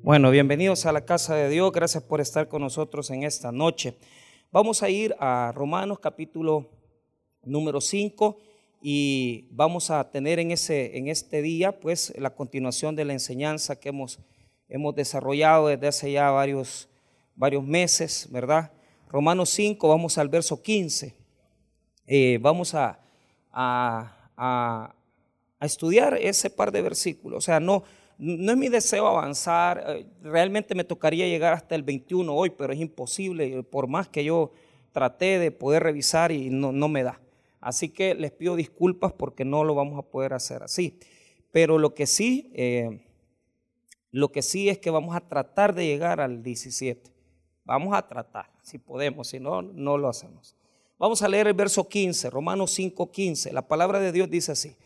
Bueno, bienvenidos a la casa de Dios. Gracias por estar con nosotros en esta noche. Vamos a ir a Romanos capítulo número 5 y vamos a tener en, ese, en este día pues la continuación de la enseñanza que hemos, hemos desarrollado desde hace ya varios, varios meses, ¿verdad? Romanos 5, vamos al verso 15. Eh, vamos a, a, a, a estudiar ese par de versículos. O sea, no, no es mi deseo avanzar, eh, realmente me tocaría llegar hasta el 21 hoy, pero es imposible, por más que yo traté de poder revisar y no, no me da. Así que les pido disculpas porque no lo vamos a poder hacer así. Pero lo que sí, eh, lo que sí es que vamos a tratar de llegar al 17. Vamos a tratar, si podemos, si no, no lo hacemos. Vamos a leer el verso 15, Romanos 5, 15. La palabra de Dios dice así,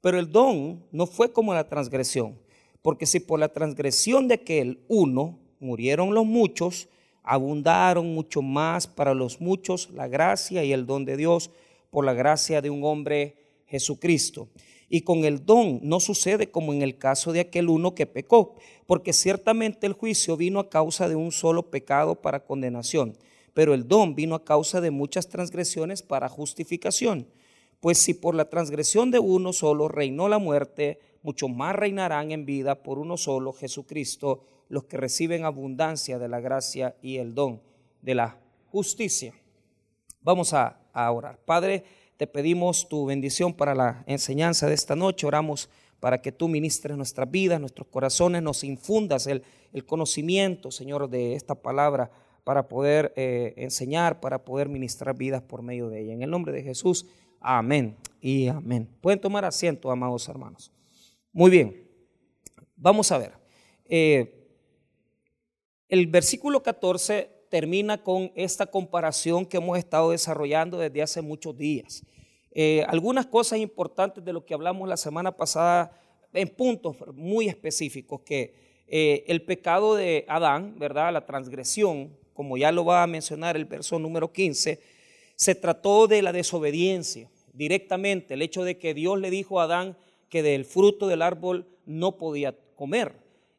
pero el don no fue como la transgresión porque si por la transgresión de aquel uno murieron los muchos, abundaron mucho más para los muchos la gracia y el don de Dios por la gracia de un hombre Jesucristo. Y con el don no sucede como en el caso de aquel uno que pecó, porque ciertamente el juicio vino a causa de un solo pecado para condenación, pero el don vino a causa de muchas transgresiones para justificación. Pues si por la transgresión de uno solo reinó la muerte, mucho más reinarán en vida por uno solo, Jesucristo, los que reciben abundancia de la gracia y el don de la justicia. Vamos a, orar. Padre, te pedimos tu bendición para la enseñanza de esta noche. Oramos para que tú ministres nuestras vidas, nuestros corazones, nos infundas el, conocimiento, Señor, de esta palabra para poder eh, enseñar, para poder ministrar vidas por medio de ella. En el nombre de Jesús, amén y amén. Pueden tomar asiento, amados hermanos. Muy bien, vamos a ver. Eh, el versículo 14 termina con esta comparación que hemos estado desarrollando desde hace muchos días. Eh, algunas cosas importantes de lo que hablamos la semana pasada en puntos muy específicos, que eh, el pecado de Adán, ¿verdad? La transgresión, como ya lo va a mencionar el verso número 15, se trató de la desobediencia directamente, el hecho de que Dios le dijo a Adán, que del fruto del árbol no podía comer.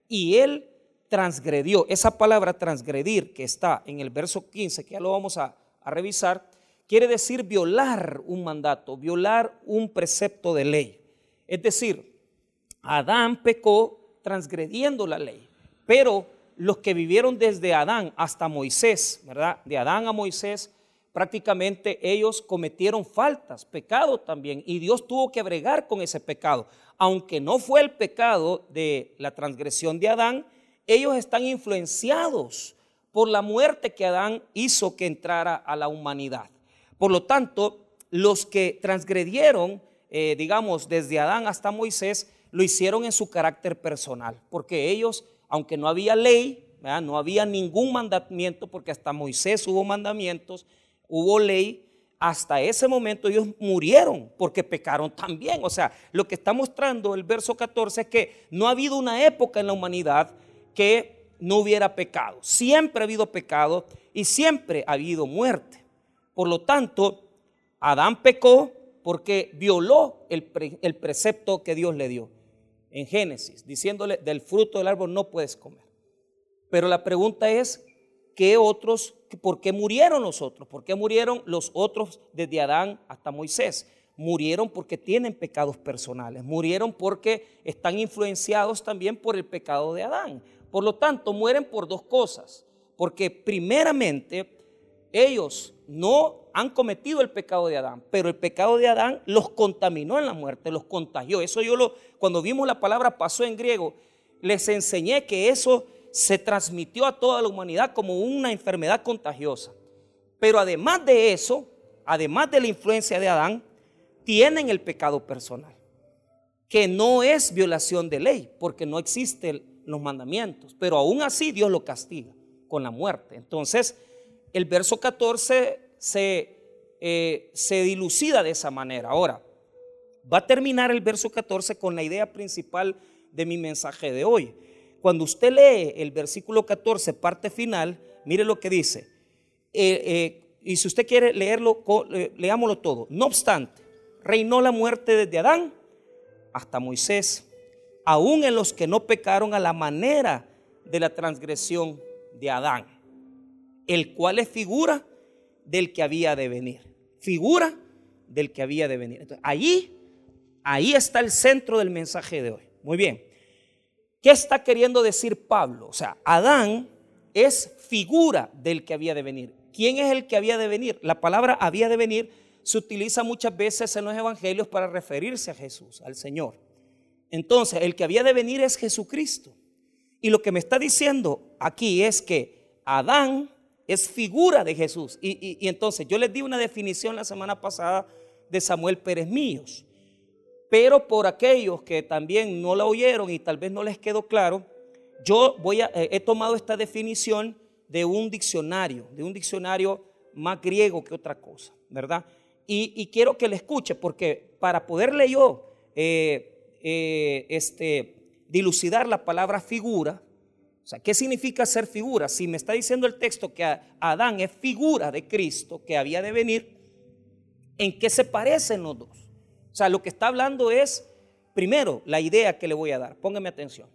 Y él transgredió. Esa palabra transgredir que está en el verso 15, que ya lo vamos a, revisar, quiere decir violar un mandato, violar un precepto de ley. Es decir, Adán pecó transgrediendo la ley, pero los que vivieron desde Adán hasta Moisés, ¿verdad? De Adán a Moisés, prácticamente ellos cometieron faltas, pecado también, y Dios tuvo que bregar con ese pecado. Aunque no fue el pecado de la transgresión de Adán, ellos están influenciados por la muerte que Adán hizo que entrara a la humanidad. Por lo tanto, los que transgredieron, eh, digamos, desde Adán hasta Moisés, lo hicieron en su carácter personal, porque ellos, aunque no había ley, no había ningún mandamiento, porque hasta Moisés hubo mandamientos, hubo ley, hasta ese momento ellos murieron porque pecaron también. O sea, lo que está mostrando el verso 14 es que no ha habido una época en la humanidad que no hubiera pecado. Siempre ha habido pecado y siempre ha habido muerte. Por lo tanto, Adán pecó porque violó el, el precepto que Dios le dio en Génesis, diciéndole, del fruto del árbol no puedes comer. Pero la pregunta es, ¿qué otros, por qué murieron los otros? ¿Por qué murieron los otros desde Adán hasta Moisés? Murieron porque tienen pecados personales, murieron porque están influenciados también por el pecado de Adán. Por lo tanto, mueren por dos cosas. Porque primeramente ellos no han cometido el pecado de Adán, pero el pecado de Adán los contaminó en la muerte, los contagió. Eso yo lo, cuando vimos la palabra pasó en griego, les enseñé que eso se transmitió a toda la humanidad como una enfermedad contagiosa. Pero además de eso, además de la influencia de Adán, tienen el pecado personal, que no es violación de ley, porque no existen los mandamientos, pero aún así Dios lo castiga con la muerte. Entonces, el verso 14 se, eh, se dilucida de esa manera. Ahora, va a terminar el verso 14 con la idea principal de mi mensaje de hoy. Cuando usted lee el versículo 14, parte final, mire lo que dice. Eh, eh, y si usted quiere leerlo, eh, leámoslo todo. No obstante, reinó la muerte desde Adán hasta Moisés, aún en los que no pecaron a la manera de la transgresión de Adán, el cual es figura del que había de venir. Figura del que había de venir. Entonces, ahí, ahí está el centro del mensaje de hoy. Muy bien. ¿Qué está queriendo decir Pablo? O sea, Adán es figura del que había de venir. ¿Quién es el que había de venir? La palabra había de venir se utiliza muchas veces en los evangelios para referirse a Jesús, al Señor. Entonces, el que había de venir es Jesucristo. Y lo que me está diciendo aquí es que Adán es figura de Jesús. Y, entonces yo les di una definición la semana pasada de Samuel Pérez Míos. Pero por aquellos que también no la oyeron y tal vez no les quedó claro, yo voy a, eh, he tomado esta definición de un diccionario, de un diccionario más griego que otra cosa, ¿verdad? Y, quiero que le escuche, porque para poderle yo eh, eh, este, dilucidar la palabra figura, o sea, ¿qué significa ser figura? Si me está diciendo el texto que Adán es figura de Cristo que había de venir, ¿en qué se parecen los dos? O sea, lo que está hablando es, primero, la idea que le voy a dar. Póngame atención.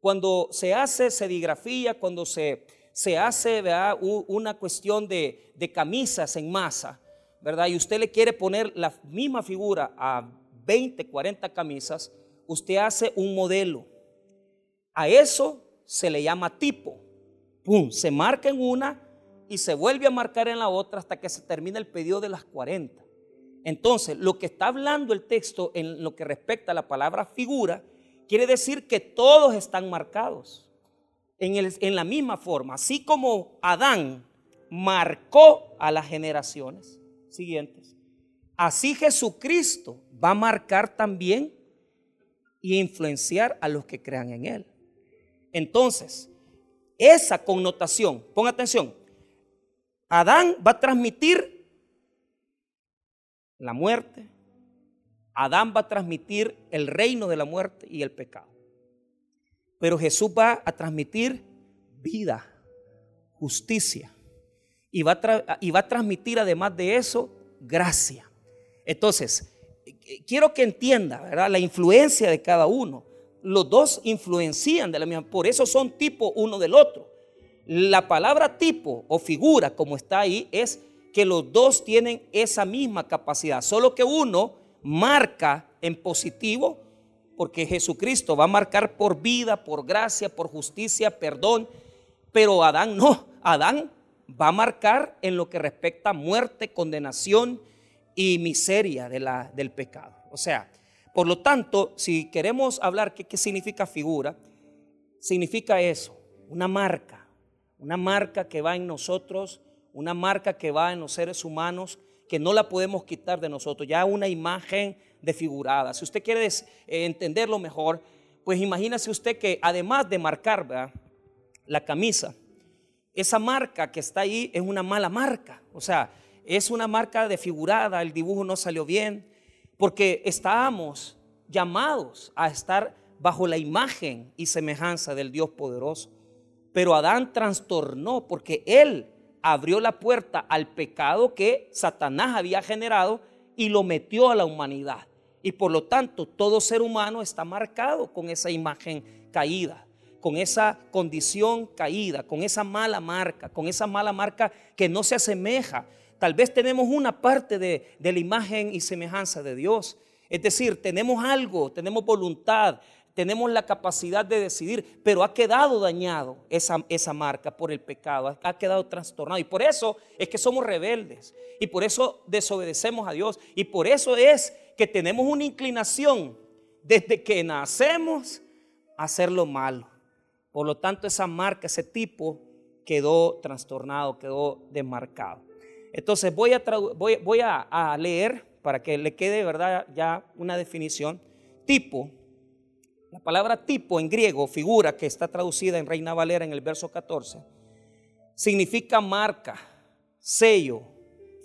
Cuando se hace sedigrafía, cuando se, se hace una cuestión de, de camisas en masa, ¿verdad? Y usted le quiere poner la misma figura a 20, 40 camisas, usted hace un modelo. A eso se le llama tipo. Pum, se marca en una y se vuelve a marcar en la otra hasta que se termina el pedido de las 40. Entonces, lo que está hablando el texto en lo que respecta a la palabra figura, quiere decir que todos están marcados en, en la misma forma. Así como Adán marcó a las generaciones siguientes, así Jesucristo va a marcar también y influenciar a los que crean en Él. Entonces, esa connotación, ponga atención, Adán va a transmitir la muerte, Adán va a transmitir el reino de la muerte y el pecado. Pero Jesús va a transmitir vida, justicia, y va a, y va a transmitir además de eso gracia. Entonces, quiero que entienda la influencia de cada uno. Los dos influencian de la misma, por eso son tipo uno del otro. La palabra tipo o figura, como está ahí, es que los dos tienen esa misma capacidad, solo que uno marca en positivo, porque Jesucristo va a marcar por vida, por gracia, por justicia, perdón, pero Adán no, Adán va a marcar en lo que respecta a muerte, condenación y miseria de la, del pecado. O sea, por lo tanto, si queremos hablar qué, qué significa figura, significa eso, una marca, una marca que va en nosotros, una marca que va en los seres humanos, que no la podemos quitar de nosotros, ya una imagen desfigurada. Si usted quiere eh, entenderlo mejor, pues imagínese usted que además de marcar la camisa, esa marca que está ahí es una mala marca. O sea, es una marca desfigurada, el dibujo no salió bien, porque estábamos llamados a estar bajo la imagen y semejanza del Dios poderoso. Pero Adán trastornó porque él abrió la puerta al pecado que Satanás había generado y lo metió a la humanidad. Y por lo tanto, todo ser humano está marcado con esa imagen caída con esa condición caída, con esa mala marca, con esa mala marca que no se asemeja. Tal vez tenemos una parte de, la imagen y semejanza de Dios. Es decir, tenemos algo, tenemos voluntad, tenemos la capacidad de decidir, pero ha quedado dañado esa, esa, marca por el pecado, ha quedado trastornado. Y por eso es que somos rebeldes, y por eso desobedecemos a Dios, y por eso es que tenemos una inclinación desde que nacemos a hacer lo malo. Por lo tanto, esa marca, ese tipo, quedó trastornado, quedó desmarcado. Entonces voy a, voy, a, leer para que le quede verdad ya una definición. Tipo, la palabra tipo en griego, figura que está traducida en Reina Valera en el verso 14, significa marca, sello,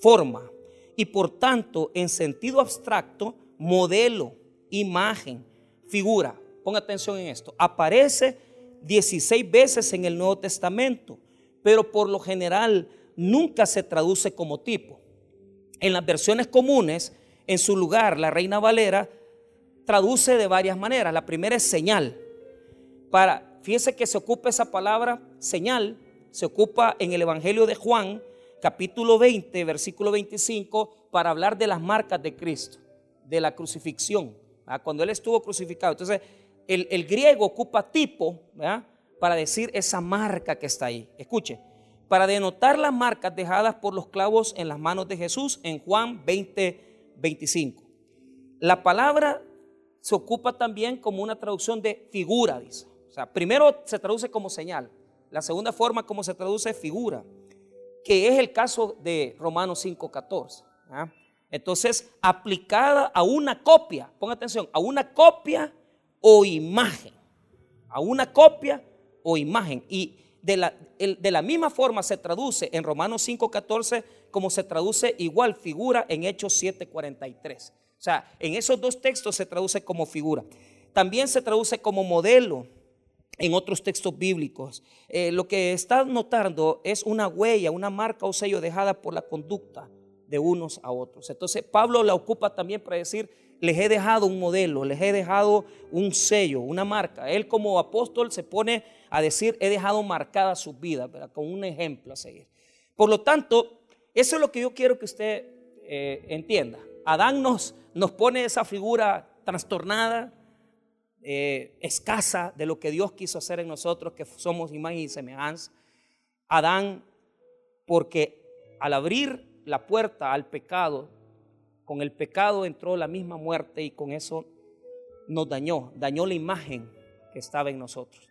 forma y por tanto en sentido abstracto, modelo, imagen, figura. Ponga atención en esto. Aparece 16 veces en el Nuevo Testamento, pero por lo general nunca se traduce como tipo. En las versiones comunes, en su lugar, la Reina Valera traduce de varias maneras. La primera es señal. Para, fíjese que se ocupa esa palabra señal, se ocupa en el Evangelio de Juan, capítulo 20, versículo 25, para hablar de las marcas de Cristo, de la crucifixión, cuando Él estuvo crucificado. Entonces, el, griego ocupa tipo para decir esa marca que está ahí. Escuche, para denotar las marcas dejadas por los clavos en las manos de Jesús en Juan 20, 25. La palabra se ocupa también como una traducción de figura, dice. O sea, primero se traduce como señal. La segunda forma como se traduce es figura, que es el caso de Romanos 5.14. ¿ah? Entonces, aplicada a una copia, ponga atención, a una copia o imagen. A una copia o imagen. Y de la, de la misma forma se traduce en Romanos 5.14 como se traduce igual figura en Hechos 7.43. O sea, en esos dos textos se traduce como figura. También se traduce como modelo en otros textos bíblicos. Eh, lo que está notando es una huella, una marca o sello dejada por la conducta de unos a otros. Entonces Pablo la ocupa también para decir, les he dejado un modelo, les he dejado un sello, una marca. Él como apóstol se pone a decir, he dejado marcada su vida, con un ejemplo a seguir. Por lo tanto, eso es lo que yo quiero que usted eh, entienda. Adán nos, nos pone esa figura trastornada, eh, escasa de lo que Dios quiso hacer en nosotros, que somos imagen y semejanza. Adán, porque al abrir la puerta al pecado, con el pecado entró la misma muerte y con eso nos dañó, dañó la imagen que estaba en nosotros.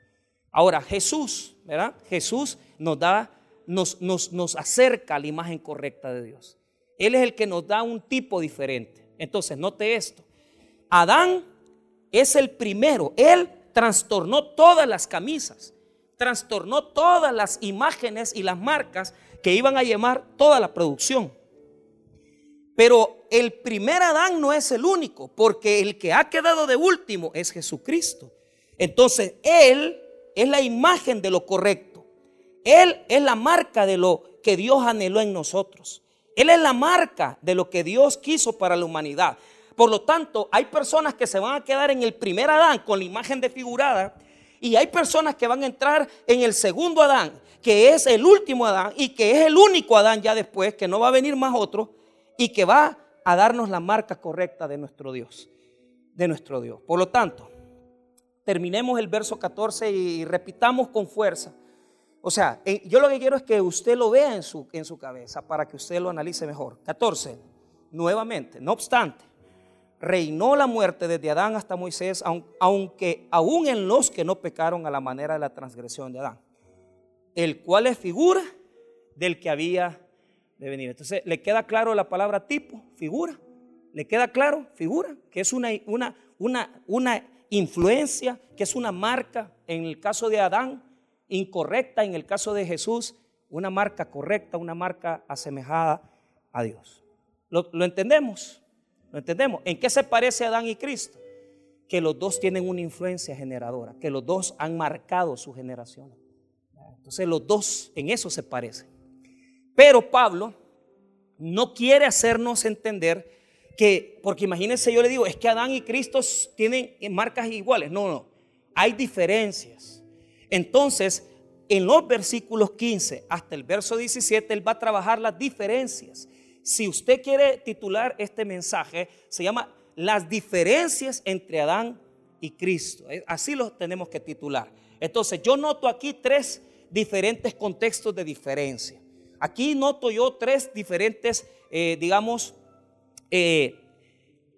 Ahora, Jesús, ¿verdad? Jesús nos da, nos, nos, nos acerca a la imagen correcta de Dios. Él es el que nos da un tipo diferente. Entonces, note esto. Adán es el primero. Él trastornó todas las camisas, trastornó todas las imágenes y las marcas que iban a llamar toda la producción. Pero el primer Adán no es el único, porque el que ha quedado de último es Jesucristo. Entonces, Él es la imagen de lo correcto. Él es la marca de lo que Dios anheló en nosotros. Él es la marca de lo que Dios quiso para la humanidad. Por lo tanto, hay personas que se van a quedar en el primer Adán con la imagen desfigurada y hay personas que van a entrar en el segundo Adán, que es el último Adán y que es el único Adán ya después, que no va a venir más otro y que va a darnos la marca correcta de nuestro Dios, de nuestro Dios. Por lo tanto, terminemos el verso 14 y repitamos con fuerza o sea, yo lo que quiero es que usted lo vea en su, en su cabeza para que usted lo analice mejor. 14. Nuevamente, no obstante, reinó la muerte desde Adán hasta Moisés, aunque aún en los que no pecaron a la manera de la transgresión de Adán, el cual es figura del que había de venir. Entonces, ¿le queda claro la palabra tipo, figura? ¿Le queda claro, figura? Que es una, una, una, una influencia, que es una marca en el caso de Adán incorrecta en el caso de Jesús, una marca correcta, una marca asemejada a Dios. ¿Lo, entendemos? ¿Lo entendemos? ¿En qué se parece Adán y Cristo? Que los dos tienen una influencia generadora, que los dos han marcado su generación. Entonces los dos en eso se parecen. Pero Pablo no quiere hacernos entender que, porque imagínense, yo le digo, es que Adán y Cristo tienen marcas iguales. No, no, hay diferencias. Entonces, en los versículos 15 hasta el verso 17, él va a trabajar las diferencias. Si usted quiere titular este mensaje, se llama Las diferencias entre Adán y Cristo. Eh, así lo tenemos que titular. Entonces, yo noto aquí tres diferentes contextos de diferencia. Aquí noto yo tres diferentes, eh, digamos, eh,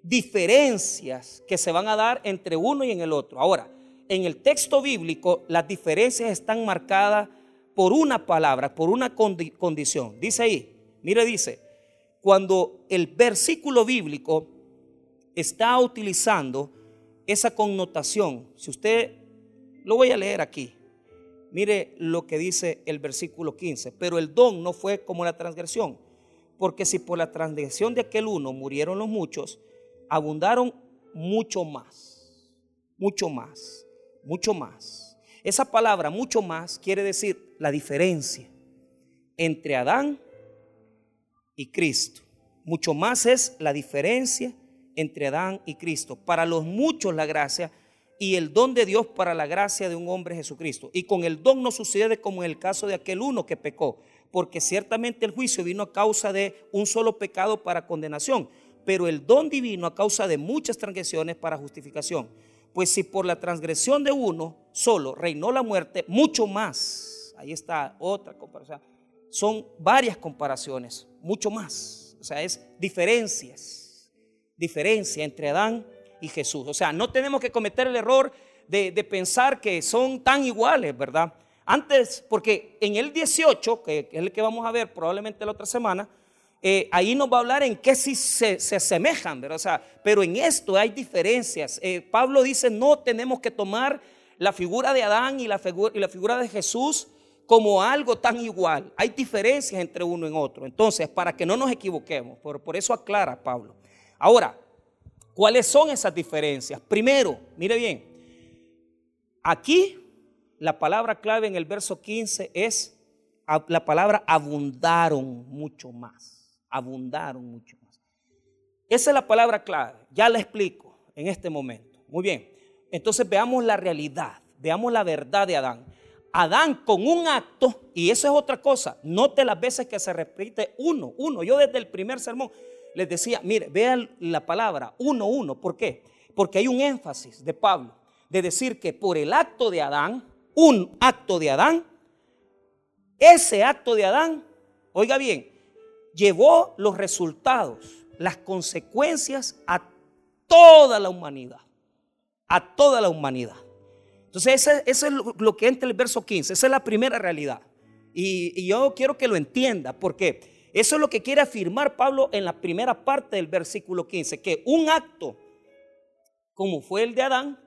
diferencias que se van a dar entre uno y en el otro. Ahora, en el texto bíblico las diferencias están marcadas por una palabra, por una condición. Dice ahí, mire, dice, cuando el versículo bíblico está utilizando esa connotación, si usted lo voy a leer aquí, mire lo que dice el versículo 15, pero el don no fue como la transgresión, porque si por la transgresión de aquel uno murieron los muchos, abundaron mucho más, mucho más mucho más. Esa palabra mucho más quiere decir la diferencia entre Adán y Cristo. Mucho más es la diferencia entre Adán y Cristo. Para los muchos la gracia y el don de Dios para la gracia de un hombre Jesucristo. Y con el don no sucede como en el caso de aquel uno que pecó, porque ciertamente el juicio vino a causa de un solo pecado para condenación, pero el don divino a causa de muchas transgresiones para justificación. Pues si por la transgresión de uno solo reinó la muerte, mucho más. Ahí está otra comparación. Son varias comparaciones, mucho más. O sea, es diferencias. Diferencia entre Adán y Jesús. O sea, no tenemos que cometer el error de, pensar que son tan iguales, ¿verdad? Antes, porque en el 18, que es el que vamos a ver probablemente la otra semana, eh, ahí nos va a hablar en qué sí se, se asemejan, ¿verdad? O sea, pero en esto hay diferencias. Eh, Pablo dice, no tenemos que tomar la figura de Adán y la figura, y la figura de Jesús como algo tan igual. Hay diferencias entre uno y otro. Entonces, para que no nos equivoquemos, por, por eso aclara Pablo. Ahora, ¿cuáles son esas diferencias? Primero, mire bien, aquí la palabra clave en el verso 15 es la palabra abundaron mucho más abundaron mucho más. Esa es la palabra clave, ya la explico en este momento. Muy bien, entonces veamos la realidad, veamos la verdad de Adán. Adán con un acto, y eso es otra cosa, note las veces que se repite uno, uno. Yo desde el primer sermón les decía, mire, vean la palabra uno, uno. ¿Por qué? Porque hay un énfasis de Pablo de decir que por el acto de Adán, un acto de Adán, ese acto de Adán, oiga bien, llevó los resultados, las consecuencias a toda la humanidad. A toda la humanidad. Entonces, eso, es lo que entra en el verso 15. Esa es la primera realidad. Y, y, yo quiero que lo entienda, porque eso es lo que quiere afirmar Pablo en la primera parte del versículo 15, que un acto como fue el de Adán,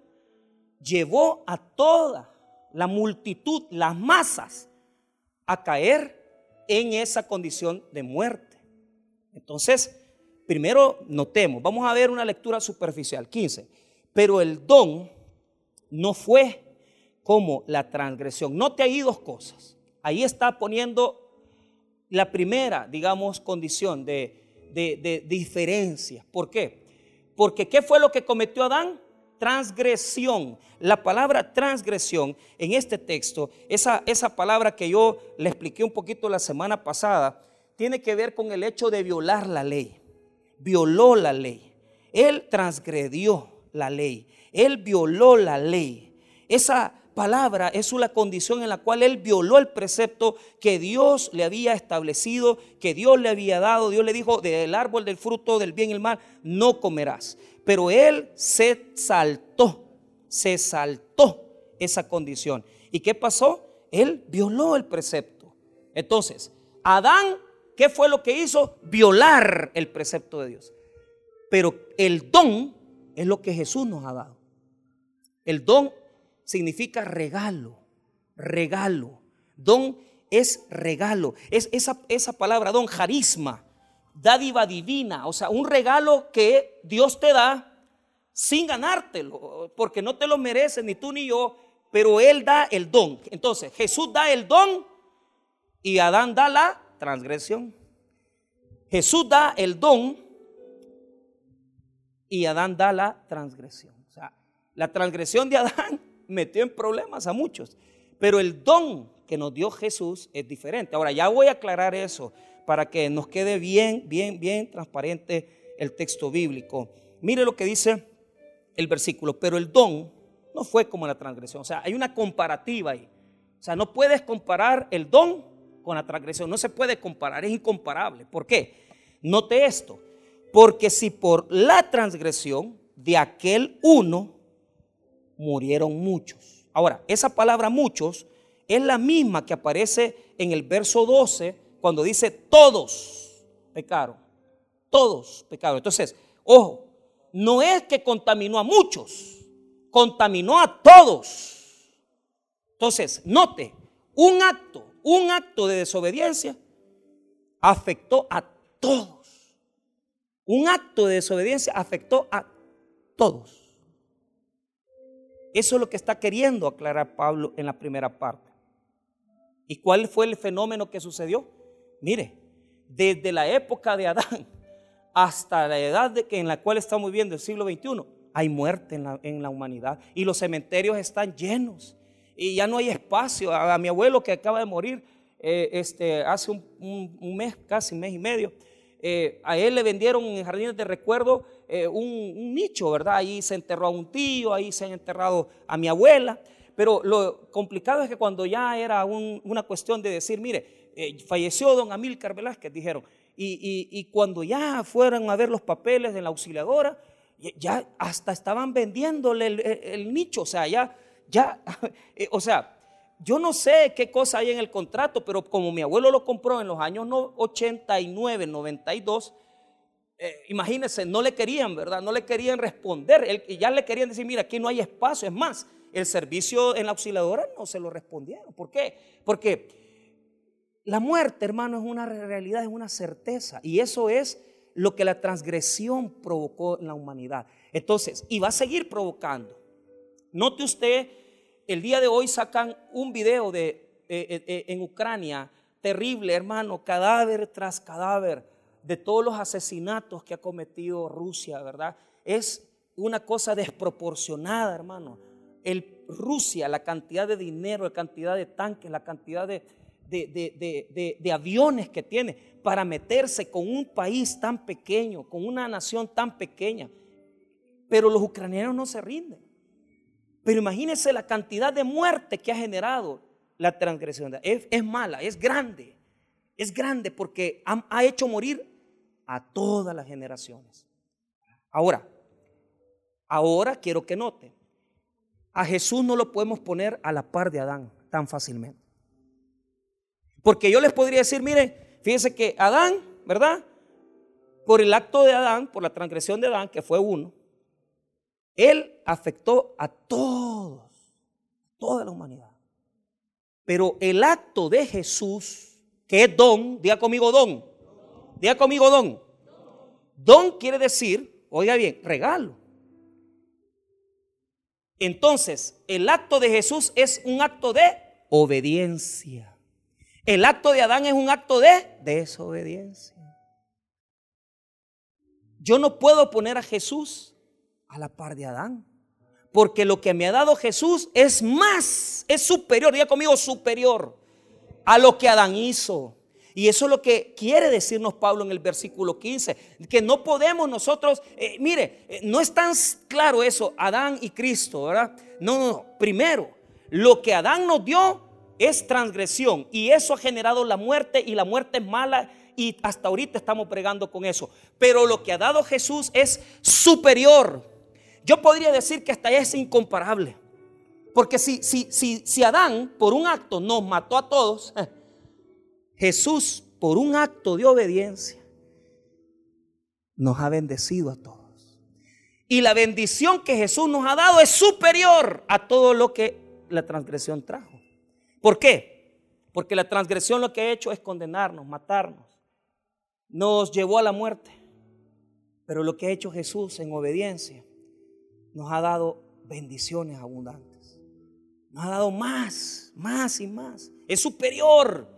llevó a toda la multitud, las masas, a caer en esa condición de muerte. Entonces, primero notemos, vamos a ver una lectura superficial, 15. Pero el don no fue como la transgresión. Note ahí dos cosas. Ahí está poniendo la primera, digamos, condición de, de, de diferencia. ¿Por qué? Porque ¿qué fue lo que cometió Adán? Transgresión. La palabra transgresión en este texto, esa, esa palabra que yo le expliqué un poquito la semana pasada, tiene que ver con el hecho de violar la ley. Violó la ley. Él transgredió la ley. Él violó la ley. Esa palabra es una condición en la cual él violó el precepto que Dios le había establecido, que Dios le había dado. Dios le dijo, del árbol del fruto del bien y el mal, no comerás. Pero él se saltó, se saltó esa condición. ¿Y qué pasó? Él violó el precepto. Entonces, Adán, ¿qué fue lo que hizo? Violar el precepto de Dios. Pero el don es lo que Jesús nos ha dado. El don significa regalo, regalo. Don es regalo. Es esa, esa palabra, don, carisma dádiva divina, o sea, un regalo que Dios te da sin ganártelo, porque no te lo mereces ni tú ni yo, pero Él da el don. Entonces, Jesús da el don y Adán da la transgresión. Jesús da el don y Adán da la transgresión. O sea, la transgresión de Adán metió en problemas a muchos, pero el don que nos dio Jesús es diferente. Ahora, ya voy a aclarar eso para que nos quede bien, bien, bien transparente el texto bíblico. Mire lo que dice el versículo, pero el don no fue como la transgresión. O sea, hay una comparativa ahí. O sea, no puedes comparar el don con la transgresión. No se puede comparar, es incomparable. ¿Por qué? Note esto. Porque si por la transgresión de aquel uno murieron muchos. Ahora, esa palabra muchos es la misma que aparece en el verso 12 cuando dice todos pecaron, todos pecaron. Entonces, ojo, no es que contaminó a muchos, contaminó a todos. Entonces, note, un acto, un acto de desobediencia afectó a todos. Un acto de desobediencia afectó a todos. Eso es lo que está queriendo aclarar Pablo en la primera parte. ¿Y cuál fue el fenómeno que sucedió? Mire, desde la época de Adán hasta la edad de que en la cual estamos viviendo, el siglo XXI, hay muerte en la, humanidad y los cementerios están llenos y ya no hay espacio. A, mi abuelo que acaba de morir eh, este, hace un, mes, casi un mes y medio, eh, a él le vendieron en Jardines de Recuerdo eh, un, nicho, ¿verdad? Ahí se enterró a un tío, ahí se han enterrado a mi abuela. Pero lo complicado es que cuando ya era una cuestión de decir, mire, falleció don Amílcar Velázquez, dijeron, y, cuando ya fueron a ver los papeles de la auxiliadora, ya hasta estaban vendiéndole el, nicho, o sea, ya, ya, eh, o sea, yo no sé qué cosa hay en el contrato, pero como mi abuelo lo compró en los años 89, 92, eh, imagínense, no le querían, ¿verdad? No le querían responder, ya le querían decir, mira, aquí no hay espacio, es más, el servicio en la auxiliadora no se lo respondieron. ¿Por qué? Porque la muerte, hermano, es una realidad, es una certeza. Y eso es lo que la transgresión provocó en la humanidad. Entonces, y va a seguir provocando. Note usted, el día de hoy sacan un video de, eh, eh, eh, en Ucrania, terrible, hermano, cadáver tras cadáver de todos los asesinatos que ha cometido Rusia, ¿verdad? Es una cosa desproporcionada, hermano. El Rusia, la cantidad de dinero, la cantidad de tanques, la cantidad de, de, aviones que tiene para meterse con un país tan pequeño, con una nación tan pequeña. Pero los ucranianos no se rinden. Pero imagínense la cantidad de muerte que ha generado la transgresión. Es, mala, es grande. Es grande porque ha, ha hecho morir a todas las generaciones. Ahora, ahora quiero que note, a Jesús no lo podemos poner a la par de Adán tan fácilmente. Porque yo les podría decir, mire, fíjense que Adán, ¿verdad? Por el acto de Adán, por la transgresión de Adán, que fue uno, él afectó a todos, toda la humanidad. Pero el acto de Jesús, que es don, diga conmigo don, diga conmigo don. Don quiere decir, oiga bien, regalo. Entonces, el acto de Jesús es un acto de obediencia. El acto de Adán es un acto de desobediencia. Yo no puedo poner a Jesús a la par de Adán. Porque lo que me ha dado Jesús es más, es superior, diga conmigo, superior a lo que Adán hizo. Y eso es lo que quiere decirnos Pablo en el versículo 15, que no podemos nosotros, eh, mire, eh, no es tan claro eso, Adán y Cristo, ¿verdad? No, no, no. Primero, lo que Adán nos dio es transgresión y eso ha generado la muerte y la muerte es mala y hasta ahorita estamos pregando con eso. Pero lo que ha dado Jesús es superior. Yo podría decir que hasta es incomparable. Porque si, si, si, si Adán por un acto nos mató a todos, Jesús por un acto de obediencia nos ha bendecido a todos. Y la bendición que Jesús nos ha dado es superior a todo lo que la transgresión trajo. ¿Por qué? Porque la transgresión lo que ha hecho es condenarnos, matarnos. Nos llevó a la muerte. Pero lo que ha hecho Jesús en obediencia nos ha dado bendiciones abundantes. Nos ha dado más, más y más. Es superior.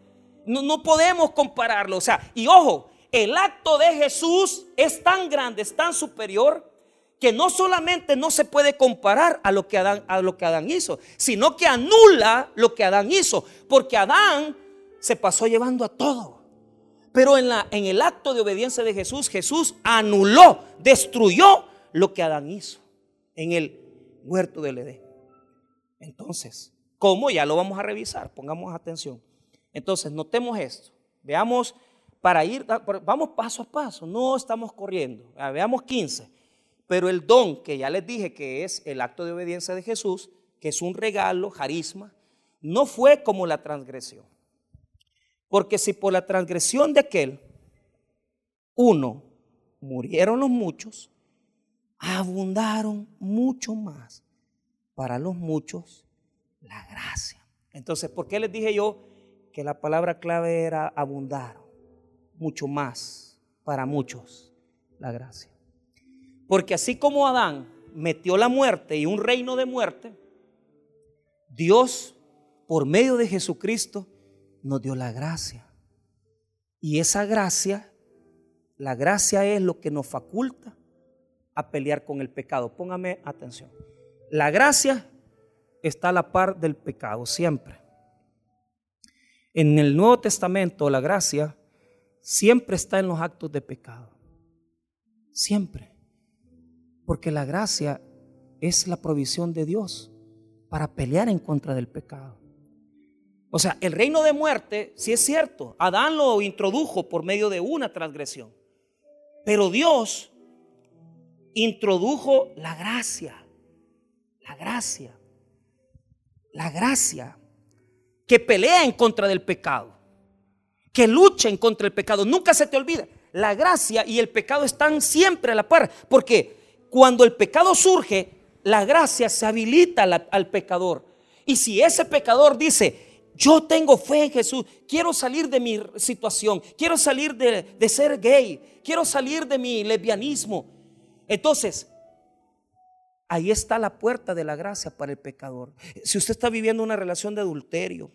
No, no podemos compararlo. O sea, y ojo, el acto de Jesús es tan grande, es tan superior que no solamente no se puede comparar a lo que Adán, a lo que Adán hizo, sino que anula lo que Adán hizo, porque Adán se pasó llevando a todo. Pero en, la, en el acto de obediencia de Jesús, Jesús anuló, destruyó lo que Adán hizo en el huerto del Edén. Entonces, ¿cómo? Ya lo vamos a revisar, pongamos atención. Entonces, notemos esto. Veamos, para ir, vamos paso a paso, no estamos corriendo. Veamos 15. Pero el don, que ya les dije que es el acto de obediencia de Jesús, que es un regalo, carisma, no fue como la transgresión. Porque si por la transgresión de aquel, uno, murieron los muchos, abundaron mucho más para los muchos la gracia. Entonces, ¿por qué les dije yo que la palabra clave era abundar? Mucho más para muchos la gracia. Porque así como Adán metió la muerte y un reino de muerte, Dios, por medio de Jesucristo, nos dio la gracia. Y esa gracia, la gracia es lo que nos faculta a pelear con el pecado. Póngame atención. La gracia está a la par del pecado siempre. En el Nuevo Testamento la gracia siempre está en los actos de pecado. Siempre. Porque la gracia es la provisión de Dios para pelear en contra del pecado. O sea, el reino de muerte, si es cierto, Adán lo introdujo por medio de una transgresión. Pero Dios introdujo la gracia, la gracia, la gracia que pelea en contra del pecado, que lucha en contra del pecado. Nunca se te olvida, la gracia y el pecado están siempre a la par, porque cuando el pecado surge, la gracia se habilita al, pecador. Y si ese pecador dice, yo tengo fe en Jesús, quiero salir de mi situación, quiero salir de, de ser gay, quiero salir de mi lesbianismo. Entonces, Ahí está la puerta de la gracia para el pecador. Si usted está viviendo una relación de adulterio,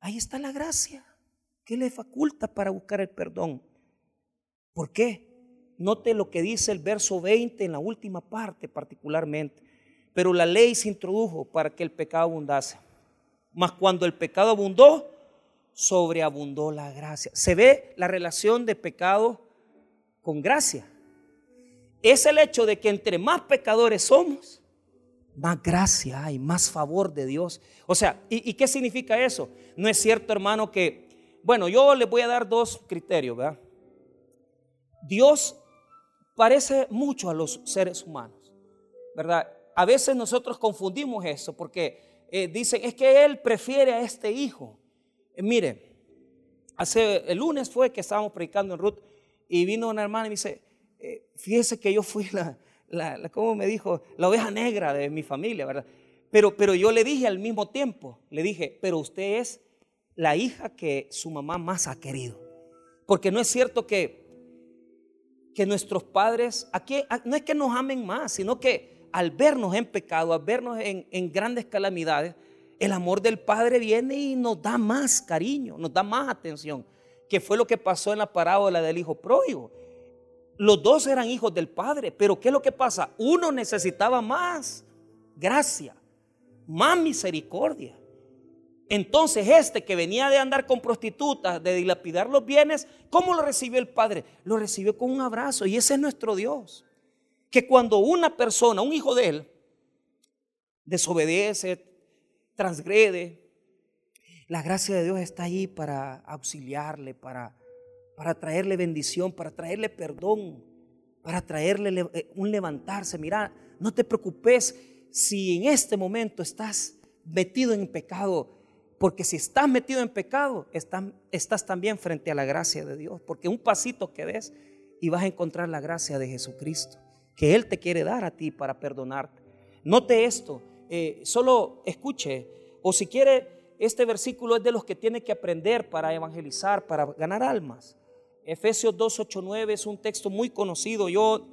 ahí está la gracia que le faculta para buscar el perdón. ¿Por qué? Note lo que dice el verso 20 en la última parte particularmente. Pero la ley se introdujo para que el pecado abundase. Mas cuando el pecado abundó, sobreabundó la gracia. Se ve la relación de pecado con gracia es el hecho de que entre más pecadores somos, más gracia hay, más favor de Dios. O sea, ¿y, qué significa eso? No es cierto, hermano, que, bueno, yo les voy a dar dos criterios, ¿verdad? Dios parece mucho a los seres humanos, ¿verdad? A veces nosotros confundimos eso porque eh, dicen, es que Él prefiere a este hijo. Eh, mire, hace el lunes fue que estábamos predicando en Ruth y vino una hermana y me dice, eh, fíjese que yo fui la, la, ¿cómo me dijo? La oveja negra de mi familia, ¿verdad? Pero, pero yo le dije al mismo tiempo, le dije, pero usted es la hija que su mamá más ha querido. Porque no es cierto que, que nuestros padres, aquí no es que nos amen más, sino que al vernos en pecado, al vernos en, en grandes calamidades, el amor del Padre viene y nos da más cariño, nos da más atención, que fue lo que pasó en la parábola del hijo pródigo. Los dos eran hijos del Padre, pero ¿qué es lo que pasa? Uno necesitaba más gracia, más misericordia. Entonces este que venía de andar con prostitutas, de dilapidar los bienes, ¿cómo lo recibió el Padre? Lo recibió con un abrazo y ese es nuestro Dios. Que cuando una persona, un hijo de él, desobedece, transgrede, la gracia de Dios está allí para auxiliarle, para para traerle bendición, para traerle perdón, para traerle eh, un levantarse. Mira, no te preocupes si en este momento estás metido en pecado, porque si estás metido en pecado, estás, también frente a la gracia de Dios, porque un pasito que des y vas a encontrar la gracia de Jesucristo, que Él te quiere dar a ti para perdonarte. Note esto, eh, solo escuche, o si quiere, este versículo es de los que tiene que aprender para evangelizar, para ganar almas. Efesios 2.8.9 es un texto muy conocido. Yo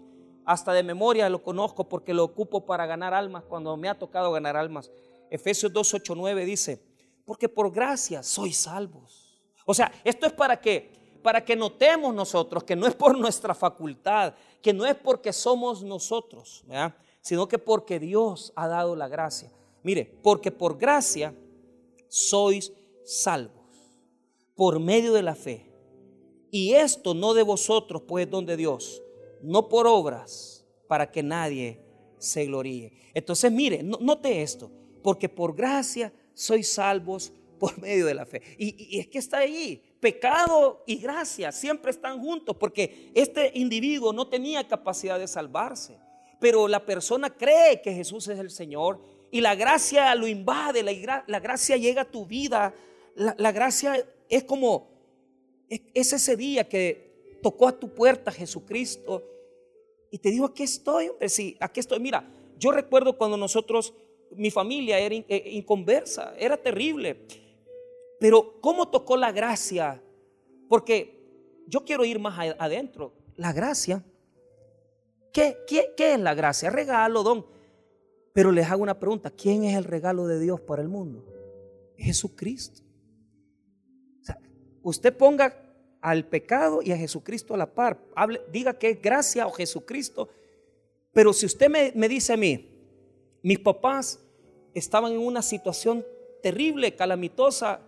hasta de memoria lo conozco porque lo ocupo para ganar almas cuando me ha tocado ganar almas. Efesios 2.8.9 dice, porque por gracia sois salvos. O sea, esto es para que para que notemos nosotros que no es por nuestra facultad, que no es porque somos nosotros, sino que porque Dios ha dado la gracia. Mire, porque por gracia sois salvos por medio de la fe. Y esto no de vosotros, pues don de Dios, no por obras, para que nadie se gloríe. Entonces, mire, note esto, porque por gracia sois salvos por medio de la fe. Y, es que está ahí, pecado y gracia siempre están juntos, porque este individuo no tenía capacidad de salvarse, pero la persona cree que Jesús es el Señor y la gracia lo invade, la, gracia llega a tu vida, la, la gracia es como es ese día que tocó a tu puerta Jesucristo y te dijo, aquí estoy, hombre, sí, aquí estoy. Mira, yo recuerdo cuando nosotros, mi familia era eh, inconversa, era terrible. Pero ¿cómo tocó la gracia? Porque yo quiero ir más adentro. La gracia. ¿Qué, qué, qué es la gracia? Regalo, don. Pero les hago una pregunta. ¿Quién es el regalo de Dios para el mundo? Jesucristo. usted ponga al pecado y a Jesucristo a la par. Hable, diga que es gracia o Jesucristo Pero si usted me, me dice a mí, mis papás estaban en una situación terrible, calamitosa,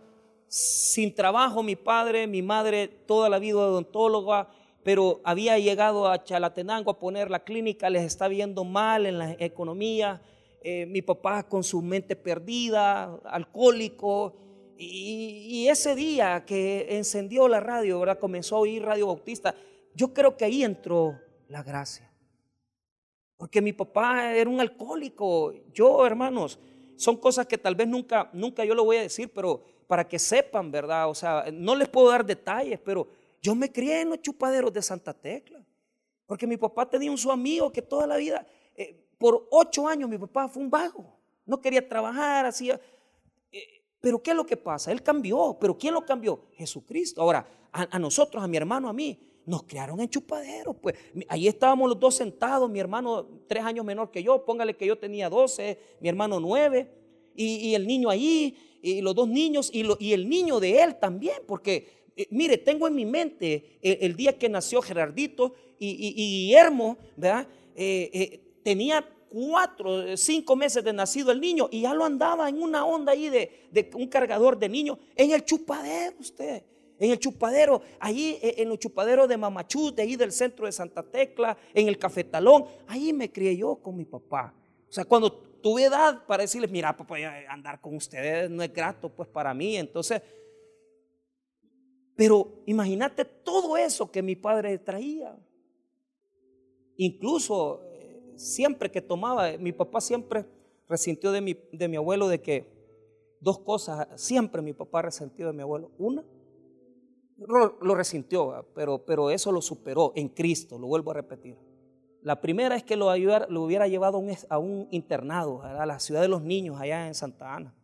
sin trabajo, mi padre, mi madre, toda la vida odontóloga, pero había llegado a Chalatenango a poner la clínica, les está viendo mal en la economía, eh, mi papá con su mente perdida, alcohólico, y, ese día que encendió la radio, ¿verdad? comenzó a oír Radio Bautista, yo creo que ahí entró la gracia. Porque mi papá era un alcohólico. Yo, hermanos, son cosas que tal vez nunca, nunca yo lo voy a decir, pero para que sepan, ¿verdad? O sea, no les puedo dar detalles, pero yo me crié en los chupaderos de Santa Tecla. Porque mi papá tenía un su amigo que toda la vida, eh, por ocho años mi papá fue un vago. No quería trabajar, hacía... Eh, pero ¿qué es lo que pasa? Él cambió, pero ¿quién lo cambió? Jesucristo. Ahora, a, nosotros, a mi hermano, a mí, nos criaron en chupaderos. Pues ahí estábamos los dos sentados, mi hermano tres años menor que yo, póngale que yo tenía doce, mi hermano nueve, y, el niño ahí, y los dos niños, y, el niño de él también, porque eh, mire, tengo en mi mente el, día que nació Gerardito y, Guillermo, ¿verdad? Eh, eh, tenía cuatro, cinco meses de nacido el niño y ya lo andaba en una onda ahí de, un cargador de niño en el chupadero usted. En el chupadero, ahí en el chupadero de Mamachú, de ahí del centro de Santa Tecla, en el cafetalón, ahí me crié yo con mi papá. O sea, cuando tuve edad para decirles, mira, papá, andar con ustedes no es grato pues para mí. Entonces, pero imagínate todo eso que mi padre traía. Incluso eh, siempre que tomaba, mi papá siempre resintió de mi, de mi abuelo de que dos cosas, siempre mi papá resentió de mi abuelo. Una, lo, resintió, pero, pero eso lo superó en Cristo, lo vuelvo a repetir. La primera es que lo, lo hubiera llevado a un, internado, a la ciudad de los niños, allá en Santa Ana.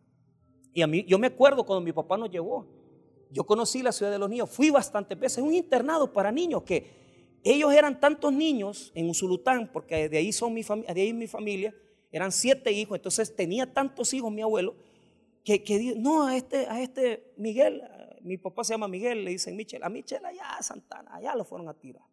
Y a mí, yo me acuerdo cuando mi papá nos llevó, yo conocí la ciudad de los niños, fui bastantes veces, un internado para niños que ellos eran tantos niños en Usulután, porque de ahí son mi familia, de ahí mi familia, eran siete hijos, entonces tenía tantos hijos mi abuelo, que, que no, a este, a este Miguel, mi papá se llama Miguel, le dicen Michel, a Michel allá a Santana, allá lo fueron a tirar.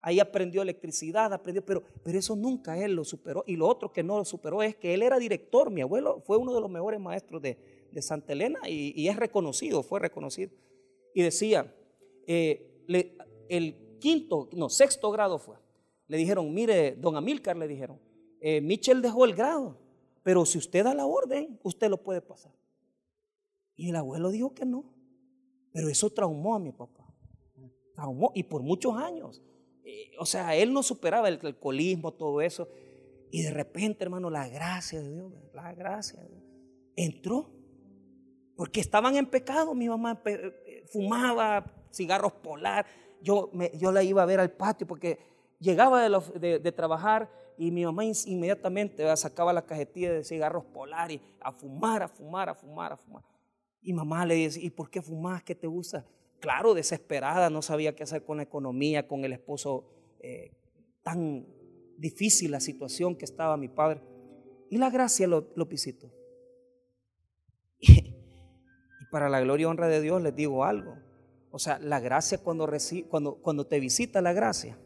Ahí aprendió electricidad, aprendió, pero, pero eso nunca él lo superó. Y lo otro que no lo superó es que él era director, mi abuelo fue uno de los mejores maestros de, de Santa Elena y, es reconocido, fue reconocido. Y decía, eh, el quinto, no, sexto grado fue. Le dijeron, mire, don Amílcar, le dijeron, eh, Michel dejó el grado, pero si usted da la orden, usted lo puede pasar. Y el abuelo dijo que no. Pero eso traumó a mi papá. Traumó, y por muchos años. Eh, o sea, él no superaba el alcoholismo, todo eso. Y de repente, hermano, la gracia de Dios, la gracia de Dios, entró porque estaban en pecado. Mi mamá eh, fumaba cigarros polar. Yo, yo la iba a ver al patio porque llegaba de, trabajar y mi mamá inmediatamente sacaba la cajetilla de cigarros polar y a fumar, a fumar, a fumar, a fumar. Y mamá le dice, ¿y por qué fumas? ¿Qué te gusta? Claro, desesperada, no sabía qué hacer con la economía, con el esposo eh, tan difícil la situación que estaba mi padre. Y la gracia lo, lo visitó. para la gloria y honra de Dios les digo algo. O sea, la gracia cuando, cuando, cuando te visita la gracia,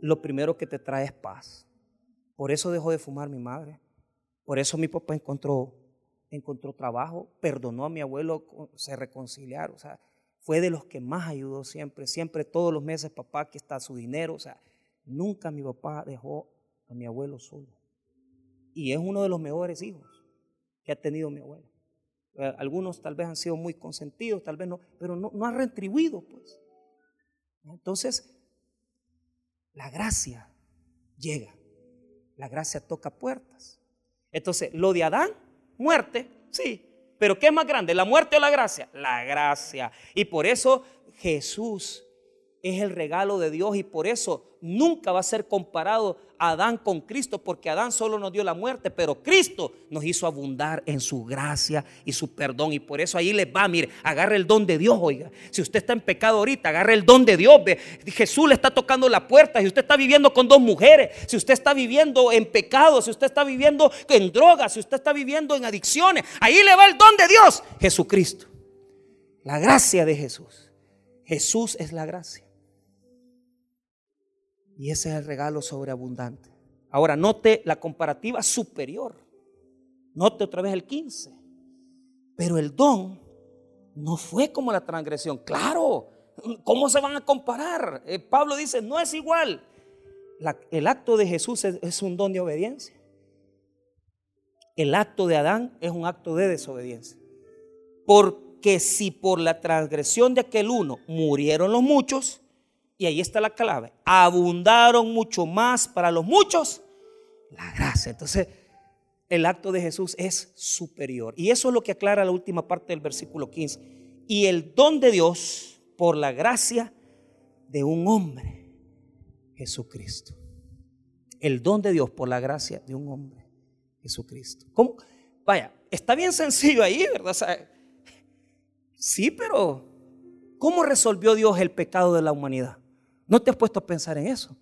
lo primero que te trae es paz. Por eso dejó de fumar mi madre. Por eso mi papá encontró, encontró trabajo, perdonó a mi abuelo, se reconciliaron. O sea, fue de los que más ayudó siempre. Siempre todos los meses papá que está su dinero. O sea, nunca mi papá dejó a mi abuelo solo. Y es uno de los mejores hijos que ha tenido mi abuelo. Eh, algunos tal vez han sido muy consentidos, tal vez no, pero no, no han retribuido, pues. Entonces, la gracia llega, la gracia toca puertas. Entonces, lo de Adán, muerte, sí, pero ¿qué es más grande, la muerte o la gracia? La gracia. Y por eso Jesús es el regalo de Dios y por eso nunca va a ser comparado Adán con Cristo, porque Adán solo nos dio la muerte, pero Cristo nos hizo abundar en su gracia y su perdón. Y por eso ahí les va, mire, agarre el don de Dios, oiga. Si usted está en pecado ahorita, agarre el don de Dios. Ve. Jesús le está tocando la puerta. Si usted está viviendo con dos mujeres, si usted está viviendo en pecado, si usted está viviendo en drogas, si usted está viviendo en adicciones, ahí le va el don de Dios, Jesucristo. La gracia de Jesús. Jesús es la gracia. Y ese es el regalo sobreabundante. Ahora, note la comparativa superior. Note otra vez el 15. Pero el don no fue como la transgresión. Claro, ¿cómo se van a comparar? Eh, Pablo dice, no es igual. el acto de Jesús es un don de obediencia. El acto de Adán es un acto de desobediencia. Porque si por la transgresión de aquel uno murieron los muchos, y ahí está la clave, abundaron mucho más para los muchos la gracia. Entonces, el acto de Jesús es superior. Y eso es lo que aclara la última parte del versículo 15. Y el don de Dios por la gracia de un hombre, Jesucristo. El don de Dios por la gracia de un hombre, Jesucristo. Vaya, está bien sencillo ahí, ¿verdad? sí, pero ¿cómo resolvió Dios el pecado de la humanidad? ¿No te has puesto a pensar en eso?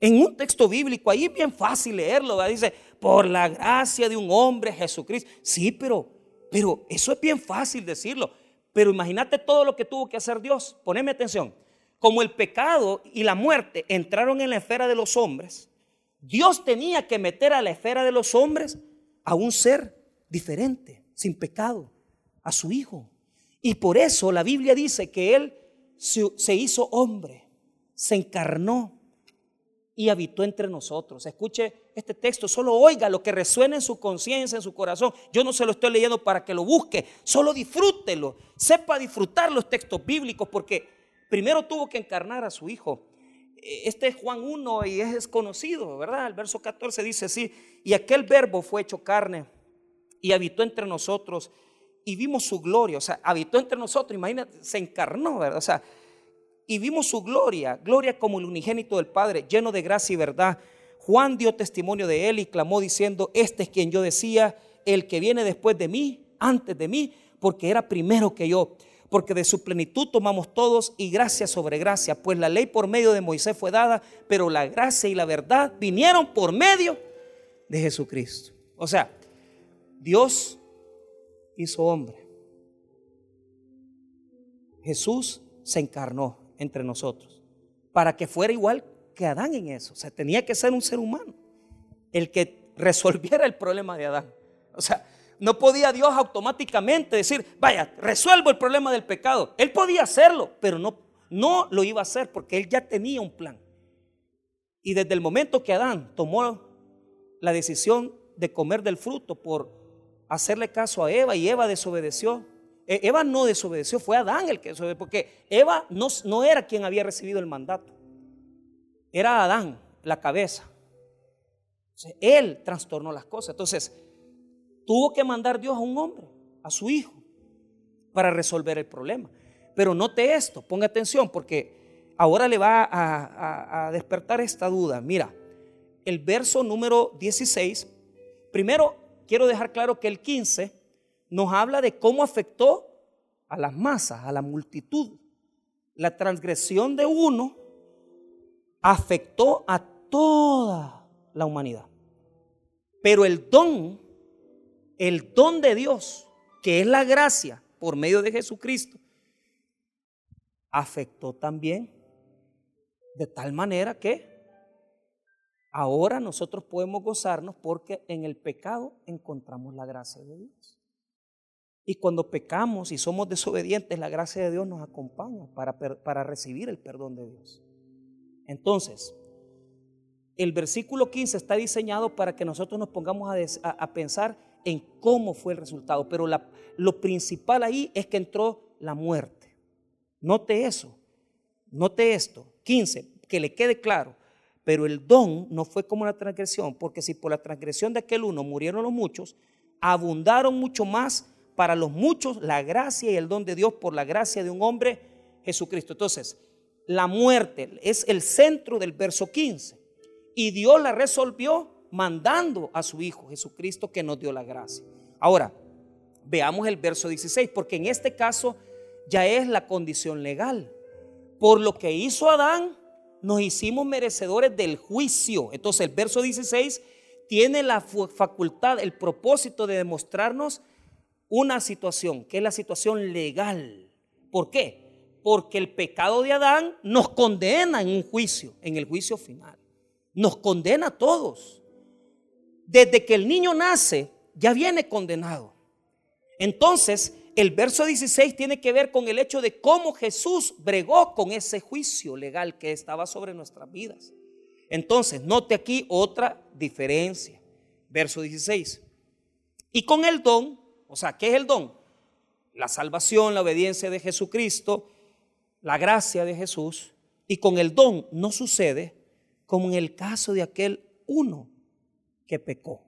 En un texto bíblico, ahí es bien fácil leerlo, dice, por la gracia de un hombre Jesucristo. Sí, pero, pero eso es bien fácil decirlo. Pero imagínate todo lo que tuvo que hacer Dios. Poneme atención. Como el pecado y la muerte entraron en la esfera de los hombres, Dios tenía que meter a la esfera de los hombres a un ser diferente, sin pecado, a su Hijo. Y por eso la Biblia dice que Él se hizo hombre, se encarnó y habitó entre nosotros. Escuche este texto, solo oiga lo que resuena en su conciencia, en su corazón. Yo no se lo estoy leyendo para que lo busque, solo disfrútelo, sepa disfrutar los textos bíblicos porque primero tuvo que encarnar a su hijo. Este es Juan 1 y es conocido, ¿verdad? El verso 14 dice así, y aquel verbo fue hecho carne y habitó entre nosotros y vimos su gloria, o sea, habitó entre nosotros, imagínate, se encarnó, ¿verdad? O sea, y vimos su gloria, gloria como el unigénito del Padre, lleno de gracia y verdad. Juan dio testimonio de él y clamó diciendo, este es quien yo decía, el que viene después de mí, antes de mí, porque era primero que yo, porque de su plenitud tomamos todos y gracia sobre gracia, pues la ley por medio de Moisés fue dada, pero la gracia y la verdad vinieron por medio de Jesucristo. O sea, Dios hizo hombre. Jesús se encarnó entre nosotros, para que fuera igual que Adán en eso. O sea, tenía que ser un ser humano el que resolviera el problema de Adán. O sea, no podía Dios automáticamente decir, vaya, resuelvo el problema del pecado. Él podía hacerlo, pero no, no lo iba a hacer porque él ya tenía un plan. Y desde el momento que Adán tomó la decisión de comer del fruto por hacerle caso a Eva y Eva desobedeció, Eva no desobedeció, fue Adán el que desobedeció, porque Eva no, no era quien había recibido el mandato, era Adán, la cabeza. él trastornó las cosas. Entonces, tuvo que mandar Dios a un hombre, a su hijo, para resolver el problema. Pero note esto, ponga atención, porque ahora le va a, a despertar esta duda. Mira, el verso número 16, primero quiero dejar claro que el 15 nos habla de cómo afectó a las masas, a la multitud. La transgresión de uno afectó a toda la humanidad. Pero el don, el don de Dios, que es la gracia por medio de Jesucristo, afectó también de tal manera que ahora nosotros podemos gozarnos porque en el pecado encontramos la gracia de Dios. Y cuando pecamos y somos desobedientes, la gracia de Dios nos acompaña para, para recibir el perdón de Dios. Entonces, el versículo 15 está diseñado para que nosotros nos pongamos a, pensar en cómo fue el resultado. Pero lo principal ahí es que entró la muerte. Note eso. Note esto. 15, que le quede claro. Pero el don no fue como la transgresión, porque si por la transgresión de aquel uno murieron los muchos, abundaron mucho más para los muchos la gracia y el don de Dios por la gracia de un hombre, Jesucristo. Entonces, la muerte es el centro del verso 15. Y Dios la resolvió mandando a su Hijo Jesucristo que nos dio la gracia. Ahora, veamos el verso 16, porque en este caso ya es la condición legal. Por lo que hizo Adán, nos hicimos merecedores del juicio. Entonces el verso 16 tiene la facultad, el propósito de demostrarnos una situación, que es la situación legal. ¿Por qué? Porque el pecado de Adán nos condena en un juicio, en el juicio final. Nos condena a todos. desde que el niño nace, ya viene condenado. Entonces, el verso 16 tiene que ver con el hecho de cómo Jesús bregó con ese juicio legal que estaba sobre nuestras vidas. Entonces, note aquí otra diferencia. Verso 16. Y con el don, o sea, ¿qué es el don? La salvación, la obediencia de Jesucristo, la gracia de Jesús. Y con el don no sucede como en el caso de aquel uno que pecó.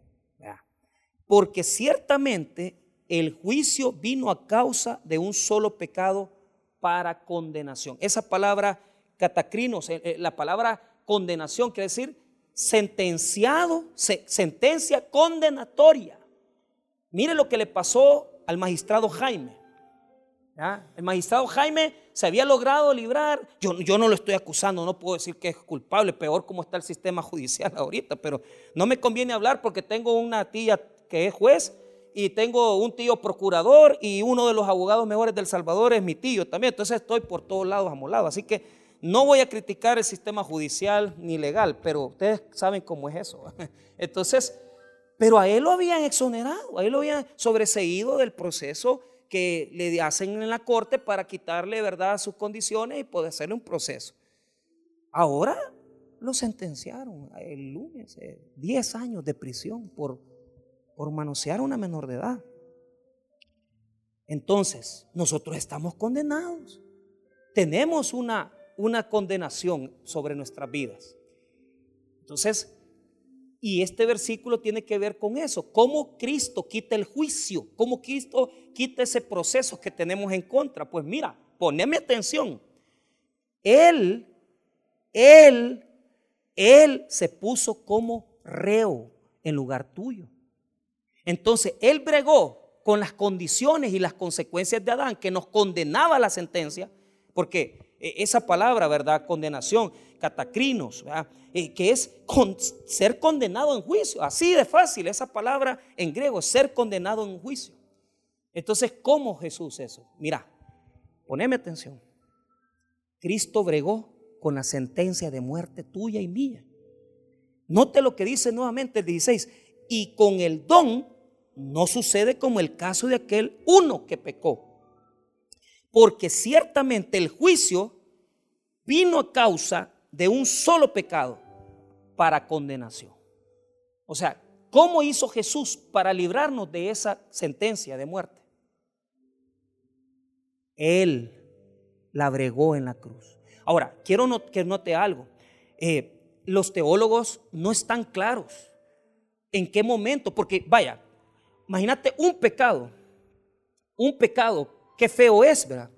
Porque ciertamente el juicio vino a causa de un solo pecado para condenación. Esa palabra catacrinos, eh, eh, la palabra condenación quiere decir sentenciado, sentencia condenatoria. Mire lo que le pasó al magistrado Jaime. El magistrado Jaime se había logrado librar. Yo, yo, no lo estoy acusando, no puedo decir que es culpable, peor como está el sistema judicial ahorita, pero no me conviene hablar porque tengo una tía que es juez y tengo un tío procurador y uno de los abogados mejores del Salvador es mi tío también. Entonces estoy por todos lados amolado. Así que no voy a criticar el sistema judicial ni legal, pero ustedes saben cómo es eso. Entonces, pero a él lo habían exonerado, a él lo habían sobreseído del proceso que le hacen en la corte para quitarle, ¿verdad?, sus condiciones y poder hacerle un proceso. Ahora lo sentenciaron el lunes, 10 años de prisión por por manosear a una menor de edad. Entonces, nosotros estamos condenados. Tenemos una, una condenación sobre nuestras vidas. Entonces, y este versículo tiene que ver con eso, cómo Cristo quita el juicio, cómo Cristo quita ese proceso que tenemos en contra. Pues mira, poneme atención. Él, Él, Él se puso como reo en lugar tuyo. Entonces, Él bregó con las condiciones y las consecuencias de Adán que nos condenaba la sentencia, porque eh, esa palabra, ¿verdad? Condenación, catacrinos, eh, que es ser condenado en juicio. Así de fácil, esa palabra en griego, ser condenado en juicio. Entonces, ¿cómo Jesús eso? Mira, poneme atención. Cristo bregó con la sentencia de muerte tuya y mía. Note lo que dice nuevamente el 16. Y con el don no sucede como el caso de aquel uno que pecó. Porque ciertamente el juicio vino a causa de un solo pecado para condenación. O sea, ¿cómo hizo Jesús para librarnos de esa sentencia de muerte? Él la bregó en la cruz. Ahora, quiero que note algo. Eh, los teólogos no están claros en qué momento, porque vaya, Imagínate un pecado, un pecado, qué feo es, ¿verdad?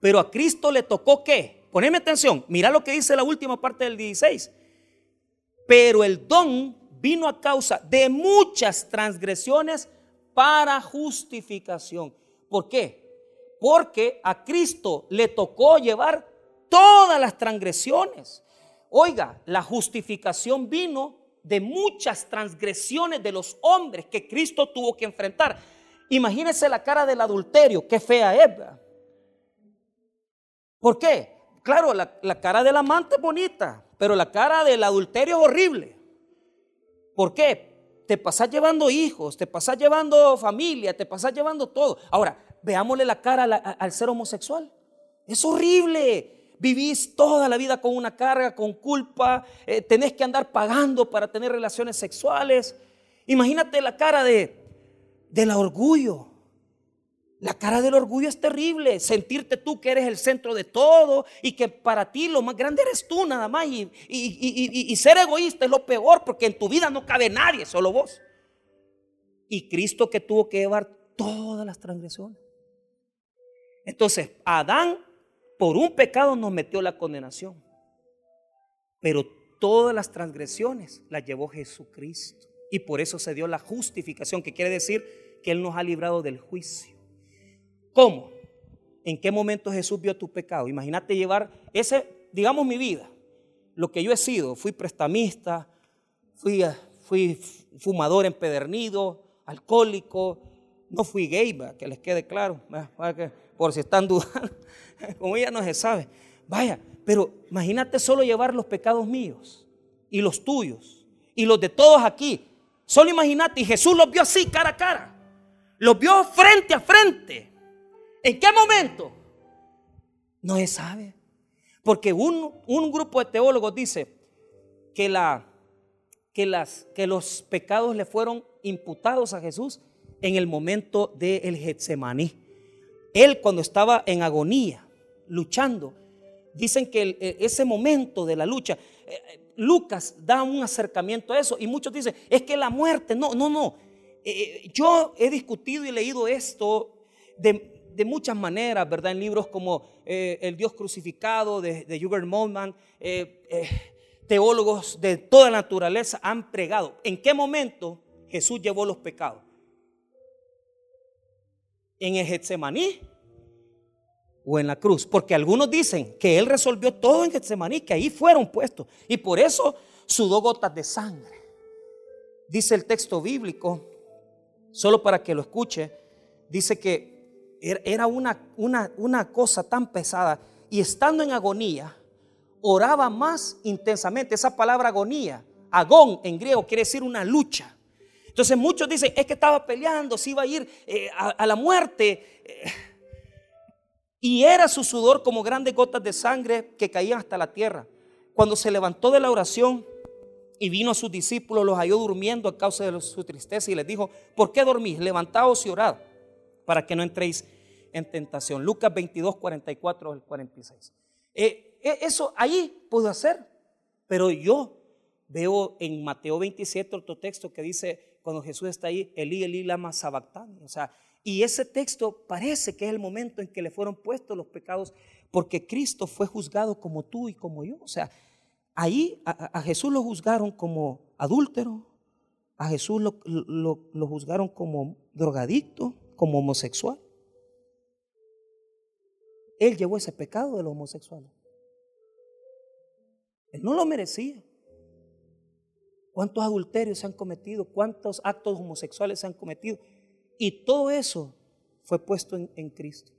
Pero a Cristo le tocó qué? Poneme atención, mira lo que dice la última parte del 16. Pero el don vino a causa de muchas transgresiones para justificación. ¿Por qué? Porque a Cristo le tocó llevar todas las transgresiones. Oiga, la justificación vino de muchas transgresiones de los hombres que Cristo tuvo que enfrentar. Imagínense la cara del adulterio, qué fea es. ¿Por qué? Claro, la, cara del amante es bonita, pero la cara del adulterio es horrible. ¿Por qué? Te pasas llevando hijos, te pasas llevando familia, te pasas llevando todo. Ahora, veámosle la cara al ser homosexual. Es horrible vivís toda la vida con una carga, con culpa, eh, tenés que andar pagando para tener relaciones sexuales. Imagínate la cara de del orgullo. La cara del orgullo es terrible, sentirte tú que eres el centro de todo y que para ti lo más grande eres tú nada más y, y ser egoísta es lo peor porque en tu vida no cabe nadie, solo vos. Y Cristo que tuvo que llevar todas las transgresiones. Entonces, Adán por un pecado nos metió la condenación. Pero todas las transgresiones las llevó Jesucristo. Y por eso se dio la justificación, que quiere decir que Él nos ha librado del juicio. ¿Cómo? ¿En qué momento Jesús vio tu pecado? Imagínate llevar ese, digamos, mi vida, lo que yo he sido. Fui prestamista, fui, fui fumador empedernido, alcohólico, no fui gay, que les quede claro, por si están dudando. como ella no se sabe. Vaya, pero imagínate solo llevar los pecados míos y los tuyos y los de todos aquí. Solo imagínate, y Jesús los vio así, cara a cara. Los vio frente a frente. ¿En qué momento? No se sabe. Porque un, un grupo de teólogos dice que, la, que, las, que los pecados le fueron imputados a Jesús en el momento del Getsemaní. Él cuando estaba en agonía, luchando, dicen que e, ese momento de la lucha, eh, Lucas da un acercamiento a eso y muchos dicen, es que la muerte, no, no, no. Eh, yo he discutido y leído esto de, de muchas maneras, ¿verdad? En libros como eh, El Dios crucificado de, de Hubert eh, eh, teólogos de toda la naturaleza han pregado. ¿En qué momento Jesús llevó los pecados? ¿En el Getsemaní o en la cruz? Porque algunos dicen que Él resolvió todo en Getsemaní, que ahí fueron puestos. Y por eso sudó gotas de sangre. Dice el texto bíblico, solo para que lo escuche, dice que era una, una, una cosa tan pesada y estando en agonía, oraba más intensamente. Esa palabra agonía, agón en griego, quiere decir una lucha. Entonces muchos dicen, es que estaba peleando, se iba a ir eh, a, la muerte. y era su sudor como grandes gotas de sangre que caían hasta la tierra. Cuando se levantó de la oración y vino a sus discípulos, los halló durmiendo a causa de su tristeza y les dijo, ¿por qué dormís? Levantaos y orad para que no entréis en tentación. Lucas 22, 44 al 46. Eh, eh, eso ahí puedo hacer, pero yo veo en Mateo 27 otro texto que dice, cuando Jesús está ahí, Elí, Elí, lama sabactani. O sea, y ese texto parece que es el momento en que le fueron puestos los pecados, porque Cristo fue juzgado como tú y como yo. O sea, ahí a, Jesús lo juzgaron como adúltero, a Jesús lo, lo juzgaron como drogadicto, como homosexual. Él llevó ese pecado de los homosexuales. Él no lo merecía. ¿Cuántos adulterios se han cometido? ¿Cuántos actos homosexuales se han cometido? Y todo eso fue puesto en, Cristo.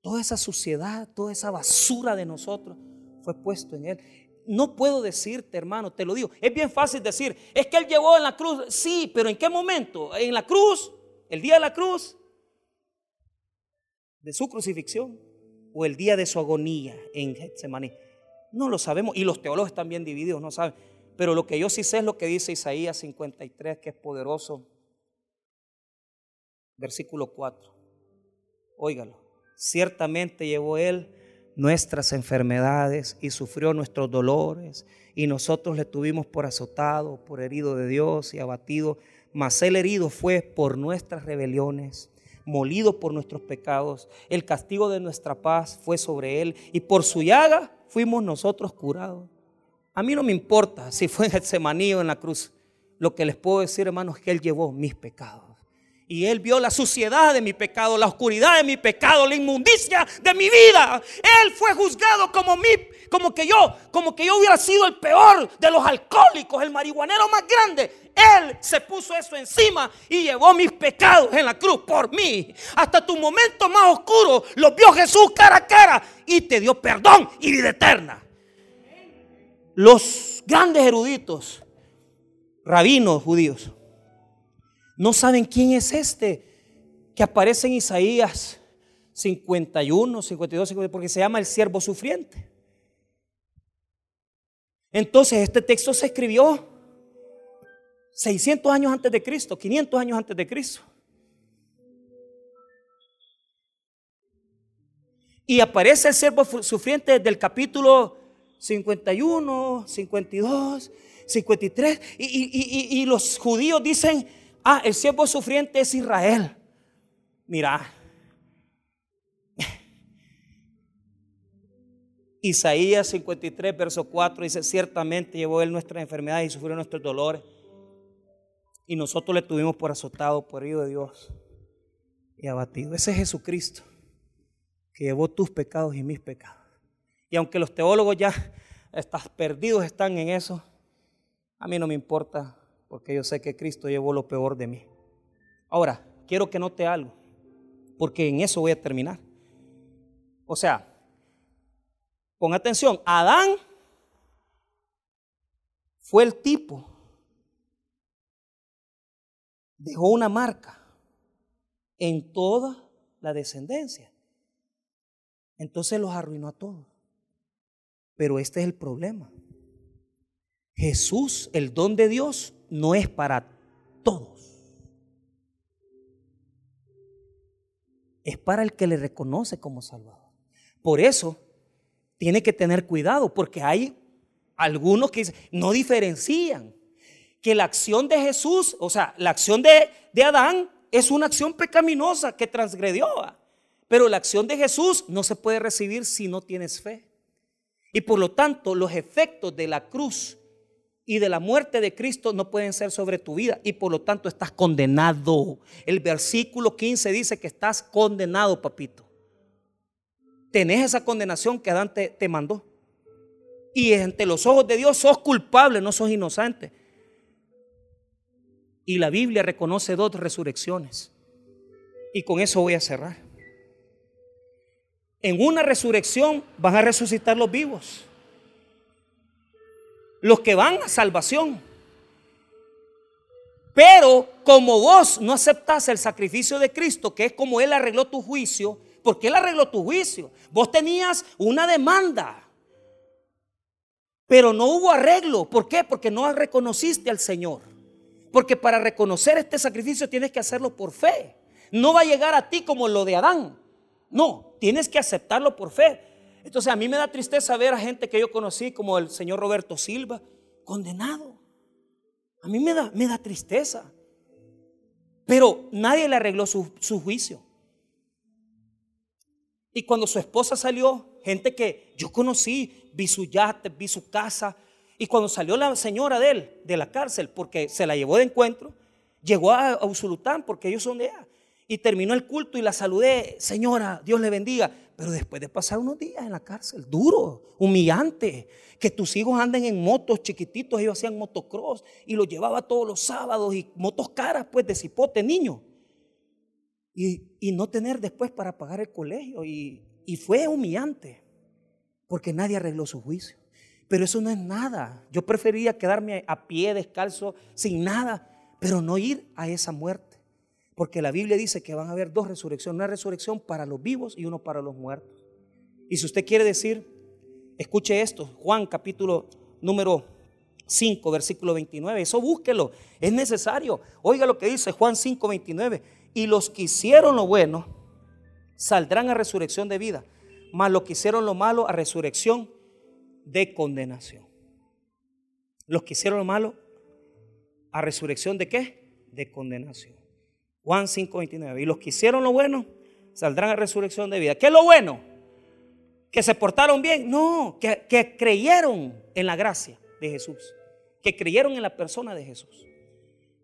Toda esa suciedad, toda esa basura de nosotros fue puesto en Él. No puedo decirte, hermano, te lo digo. Es bien fácil decir, es que Él llevó en la cruz. Sí, pero ¿en qué momento? ¿En la cruz? ¿El día de la cruz? de su crucifixión o el día de su agonía en Getsemaní. No lo sabemos y los teólogos están bien divididos, no saben. Pero lo que yo sí sé es lo que dice Isaías 53, que es poderoso. Versículo 4. Óigalo. Ciertamente llevó él nuestras enfermedades y sufrió nuestros dolores y nosotros le tuvimos por azotado, por herido de Dios y abatido, mas el herido fue por nuestras rebeliones molido por nuestros pecados. El castigo de nuestra paz fue sobre él y por su llaga fuimos nosotros curados. A mí no me importa si fue en Getsemaní o en la cruz. Lo que les puedo decir, hermanos, es que él llevó mis pecados. Y Él vio la suciedad de mi pecado, la oscuridad de mi pecado, la inmundicia de mi vida. Él fue juzgado como mi, como que yo, como que yo hubiera sido el peor de los alcohólicos, el marihuanero más grande. Él se puso eso encima y llevó mis pecados en la cruz por mí. Hasta tu momento más oscuro lo vio Jesús cara a cara y te dio perdón y vida eterna. Los grandes eruditos, rabinos judíos, no saben quién es este que aparece en Isaías 51, 52, 52 porque se llama el siervo sufriente. Entonces este texto se escribió 600 años antes de Cristo, 500 años antes de Cristo. Y aparece el siervo sufriente desde el capítulo 51, 52, 53. Y, y, y los judíos dicen, Ah, el siervo sufriente es Israel. Mira. Isaías 53, verso 4 dice, ciertamente llevó él nuestras enfermedades y sufrió nuestros dolores. Y nosotros le tuvimos por azotado, por herido de Dios y abatido. Ese es Jesucristo que llevó tus pecados y mis pecados. Y aunque los teólogos ya estás perdidos están en eso, a mí no me importa porque yo sé que Cristo llevó lo peor de mí. Ahora, quiero que note algo, porque en eso voy a terminar. O sea, pon atención, Adán fue el tipo, dejó una marca en toda la descendencia. Entonces los arruinó a todos. Pero este es el problema. Jesús, el don de Dios, no es para todos. Es para el que le reconoce como Salvador. Por eso tiene que tener cuidado, porque hay algunos que no diferencian que la acción de Jesús, o sea, la acción de, de Adán es una acción pecaminosa que transgredió. Pero la acción de Jesús no se puede recibir si no tienes fe. Y por lo tanto, los efectos de la cruz y de la muerte de Cristo no pueden ser sobre tu vida y por lo tanto estás condenado. El versículo 15 dice que estás condenado, papito. Tenés esa condenación que Adán te, mandó. Y ante los ojos de Dios sos culpable, no sos inocente. Y la Biblia reconoce dos resurrecciones. Y con eso voy a cerrar. En una resurrección van a resucitar los vivos. Los que van a salvación. Pero como vos no aceptás el sacrificio de Cristo, que es como Él arregló tu juicio, porque Él arregló tu juicio. Vos tenías una demanda, pero no hubo arreglo. ¿Por qué? Porque no reconociste al Señor. Porque para reconocer este sacrificio tienes que hacerlo por fe. No va a llegar a ti como lo de Adán. No, tienes que aceptarlo por fe. Entonces a mí me da tristeza ver a gente que yo conocí como el señor Roberto Silva condenado. A mí me da, me da tristeza. Pero nadie le arregló su, juicio. Y cuando su esposa salió, gente que yo conocí, vi su yate, vi su casa. Y cuando salió la señora de él, de la cárcel, porque se la llevó de encuentro, llegó a, Usulután, porque ellos son de allá y terminó el culto y la saludé, señora, Dios le bendiga. Pero después de pasar unos días en la cárcel, duro, humillante, que tus hijos anden en motos chiquititos, ellos hacían motocross y los llevaba todos los sábados y motos caras, pues de cipote, niño. Y, y no tener después para pagar el colegio. Y, y fue humillante, porque nadie arregló su juicio. Pero eso no es nada. Yo prefería quedarme a pie, descalzo, sin nada, pero no ir a esa muerte. Porque la Biblia dice que van a haber dos resurrecciones, una resurrección para los vivos y uno para los muertos. Y si usted quiere decir, escuche esto, Juan capítulo número 5, versículo 29, eso búsquelo, es necesario. Oiga lo que dice Juan 5, 29, y los que hicieron lo bueno saldrán a resurrección de vida, mas los que hicieron lo malo a resurrección de condenación. Los que hicieron lo malo a resurrección de qué? De condenación. Juan 5:29. Y los que hicieron lo bueno saldrán a resurrección de vida. ¿Qué es lo bueno? ¿Que se portaron bien? No, que, que creyeron en la gracia de Jesús. Que creyeron en la persona de Jesús.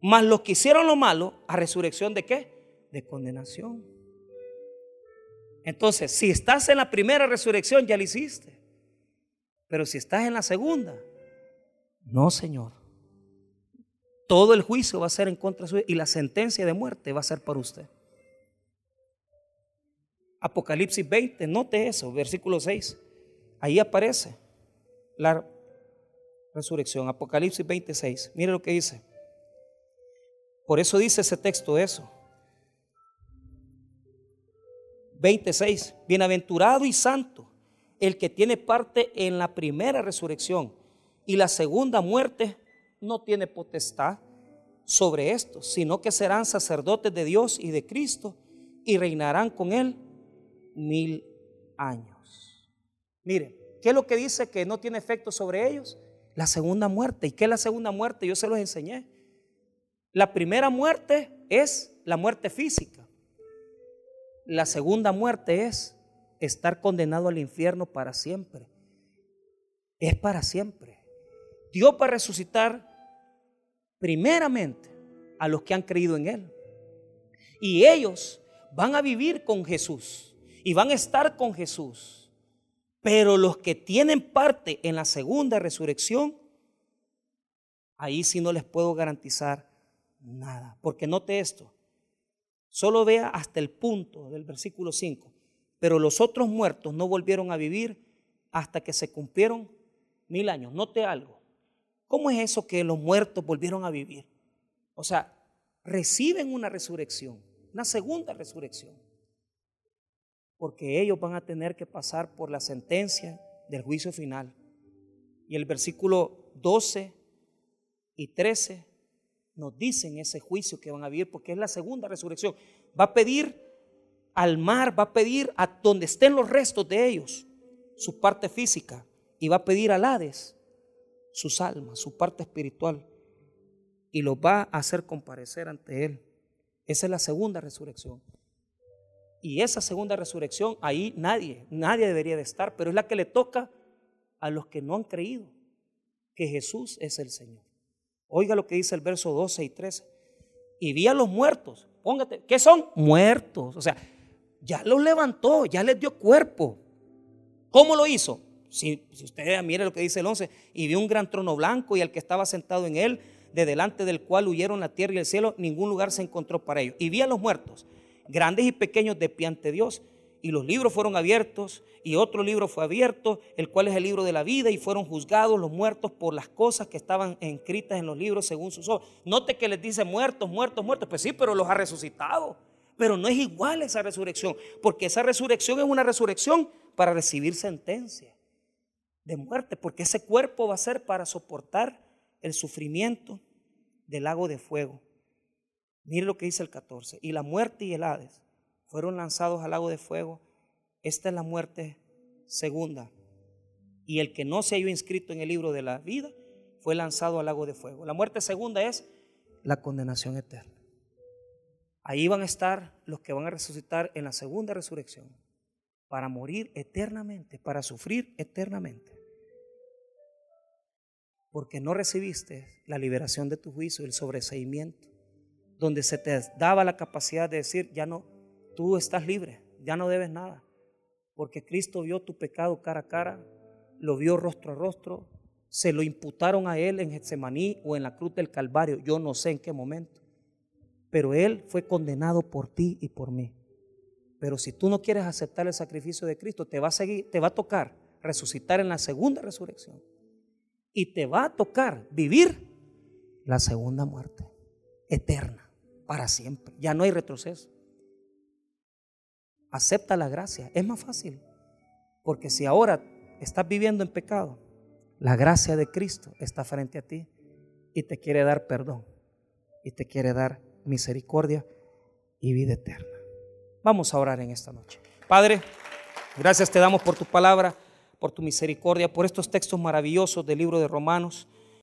Mas los que hicieron lo malo, a resurrección de qué? De condenación. Entonces, si estás en la primera resurrección, ya lo hiciste. Pero si estás en la segunda, no, Señor. Todo el juicio va a ser en contra suya y la sentencia de muerte va a ser para usted. Apocalipsis 20, note eso, versículo 6. Ahí aparece la resurrección. Apocalipsis 26. Mire lo que dice. Por eso dice ese texto eso. 26. Bienaventurado y santo el que tiene parte en la primera resurrección y la segunda muerte no tiene potestad sobre esto, sino que serán sacerdotes de Dios y de Cristo y reinarán con Él mil años. Miren, ¿qué es lo que dice que no tiene efecto sobre ellos? La segunda muerte. ¿Y qué es la segunda muerte? Yo se los enseñé. La primera muerte es la muerte física. La segunda muerte es estar condenado al infierno para siempre. Es para siempre. Dios va a resucitar primeramente a los que han creído en Él. Y ellos van a vivir con Jesús y van a estar con Jesús. Pero los que tienen parte en la segunda resurrección, ahí sí no les puedo garantizar nada. Porque note esto, solo vea hasta el punto del versículo 5. Pero los otros muertos no volvieron a vivir hasta que se cumplieron mil años. Note algo. ¿Cómo es eso que los muertos volvieron a vivir? O sea, reciben una resurrección, una segunda resurrección. Porque ellos van a tener que pasar por la sentencia del juicio final. Y el versículo 12 y 13 nos dicen ese juicio que van a vivir porque es la segunda resurrección. Va a pedir al mar, va a pedir a donde estén los restos de ellos, su parte física, y va a pedir al Hades sus almas, su parte espiritual, y los va a hacer comparecer ante Él. Esa es la segunda resurrección. Y esa segunda resurrección, ahí nadie, nadie debería de estar, pero es la que le toca a los que no han creído que Jesús es el Señor. Oiga lo que dice el verso 12 y 13. Y vi a los muertos. Póngate, ¿qué son? Muertos. O sea, ya los levantó, ya les dio cuerpo. ¿Cómo lo hizo? Si, usted mire lo que dice el 11, y vio un gran trono blanco y al que estaba sentado en él, de delante del cual huyeron la tierra y el cielo, ningún lugar se encontró para ellos. Y vi a los muertos, grandes y pequeños, de Dios. Y los libros fueron abiertos, y otro libro fue abierto, el cual es el libro de la vida, y fueron juzgados los muertos por las cosas que estaban escritas en los libros según sus ojos. Note que les dice muertos, muertos, muertos. Pues sí, pero los ha resucitado. Pero no es igual esa resurrección, porque esa resurrección es una resurrección para recibir sentencia de muerte, porque ese cuerpo va a ser para soportar el sufrimiento del lago de fuego. Mire lo que dice el 14. Y la muerte y el Hades fueron lanzados al lago de fuego. Esta es la muerte segunda. Y el que no se halló inscrito en el libro de la vida fue lanzado al lago de fuego. La muerte segunda es la condenación eterna. Ahí van a estar los que van a resucitar en la segunda resurrección para morir eternamente, para sufrir eternamente porque no recibiste la liberación de tu juicio, el sobreseimiento, donde se te daba la capacidad de decir, ya no, tú estás libre, ya no debes nada, porque Cristo vio tu pecado cara a cara, lo vio rostro a rostro, se lo imputaron a él en Getsemaní o en la cruz del Calvario, yo no sé en qué momento, pero él fue condenado por ti y por mí. Pero si tú no quieres aceptar el sacrificio de Cristo, te va a seguir, te va a tocar resucitar en la segunda resurrección y te va a tocar vivir la segunda muerte, eterna, para siempre. Ya no hay retroceso. Acepta la gracia, es más fácil. Porque si ahora estás viviendo en pecado, la gracia de Cristo está frente a ti y te quiere dar perdón y te quiere dar misericordia y vida eterna. Vamos a orar en esta noche. Padre, gracias te damos por tu palabra por tu misericordia, por estos textos maravillosos del libro de Romanos.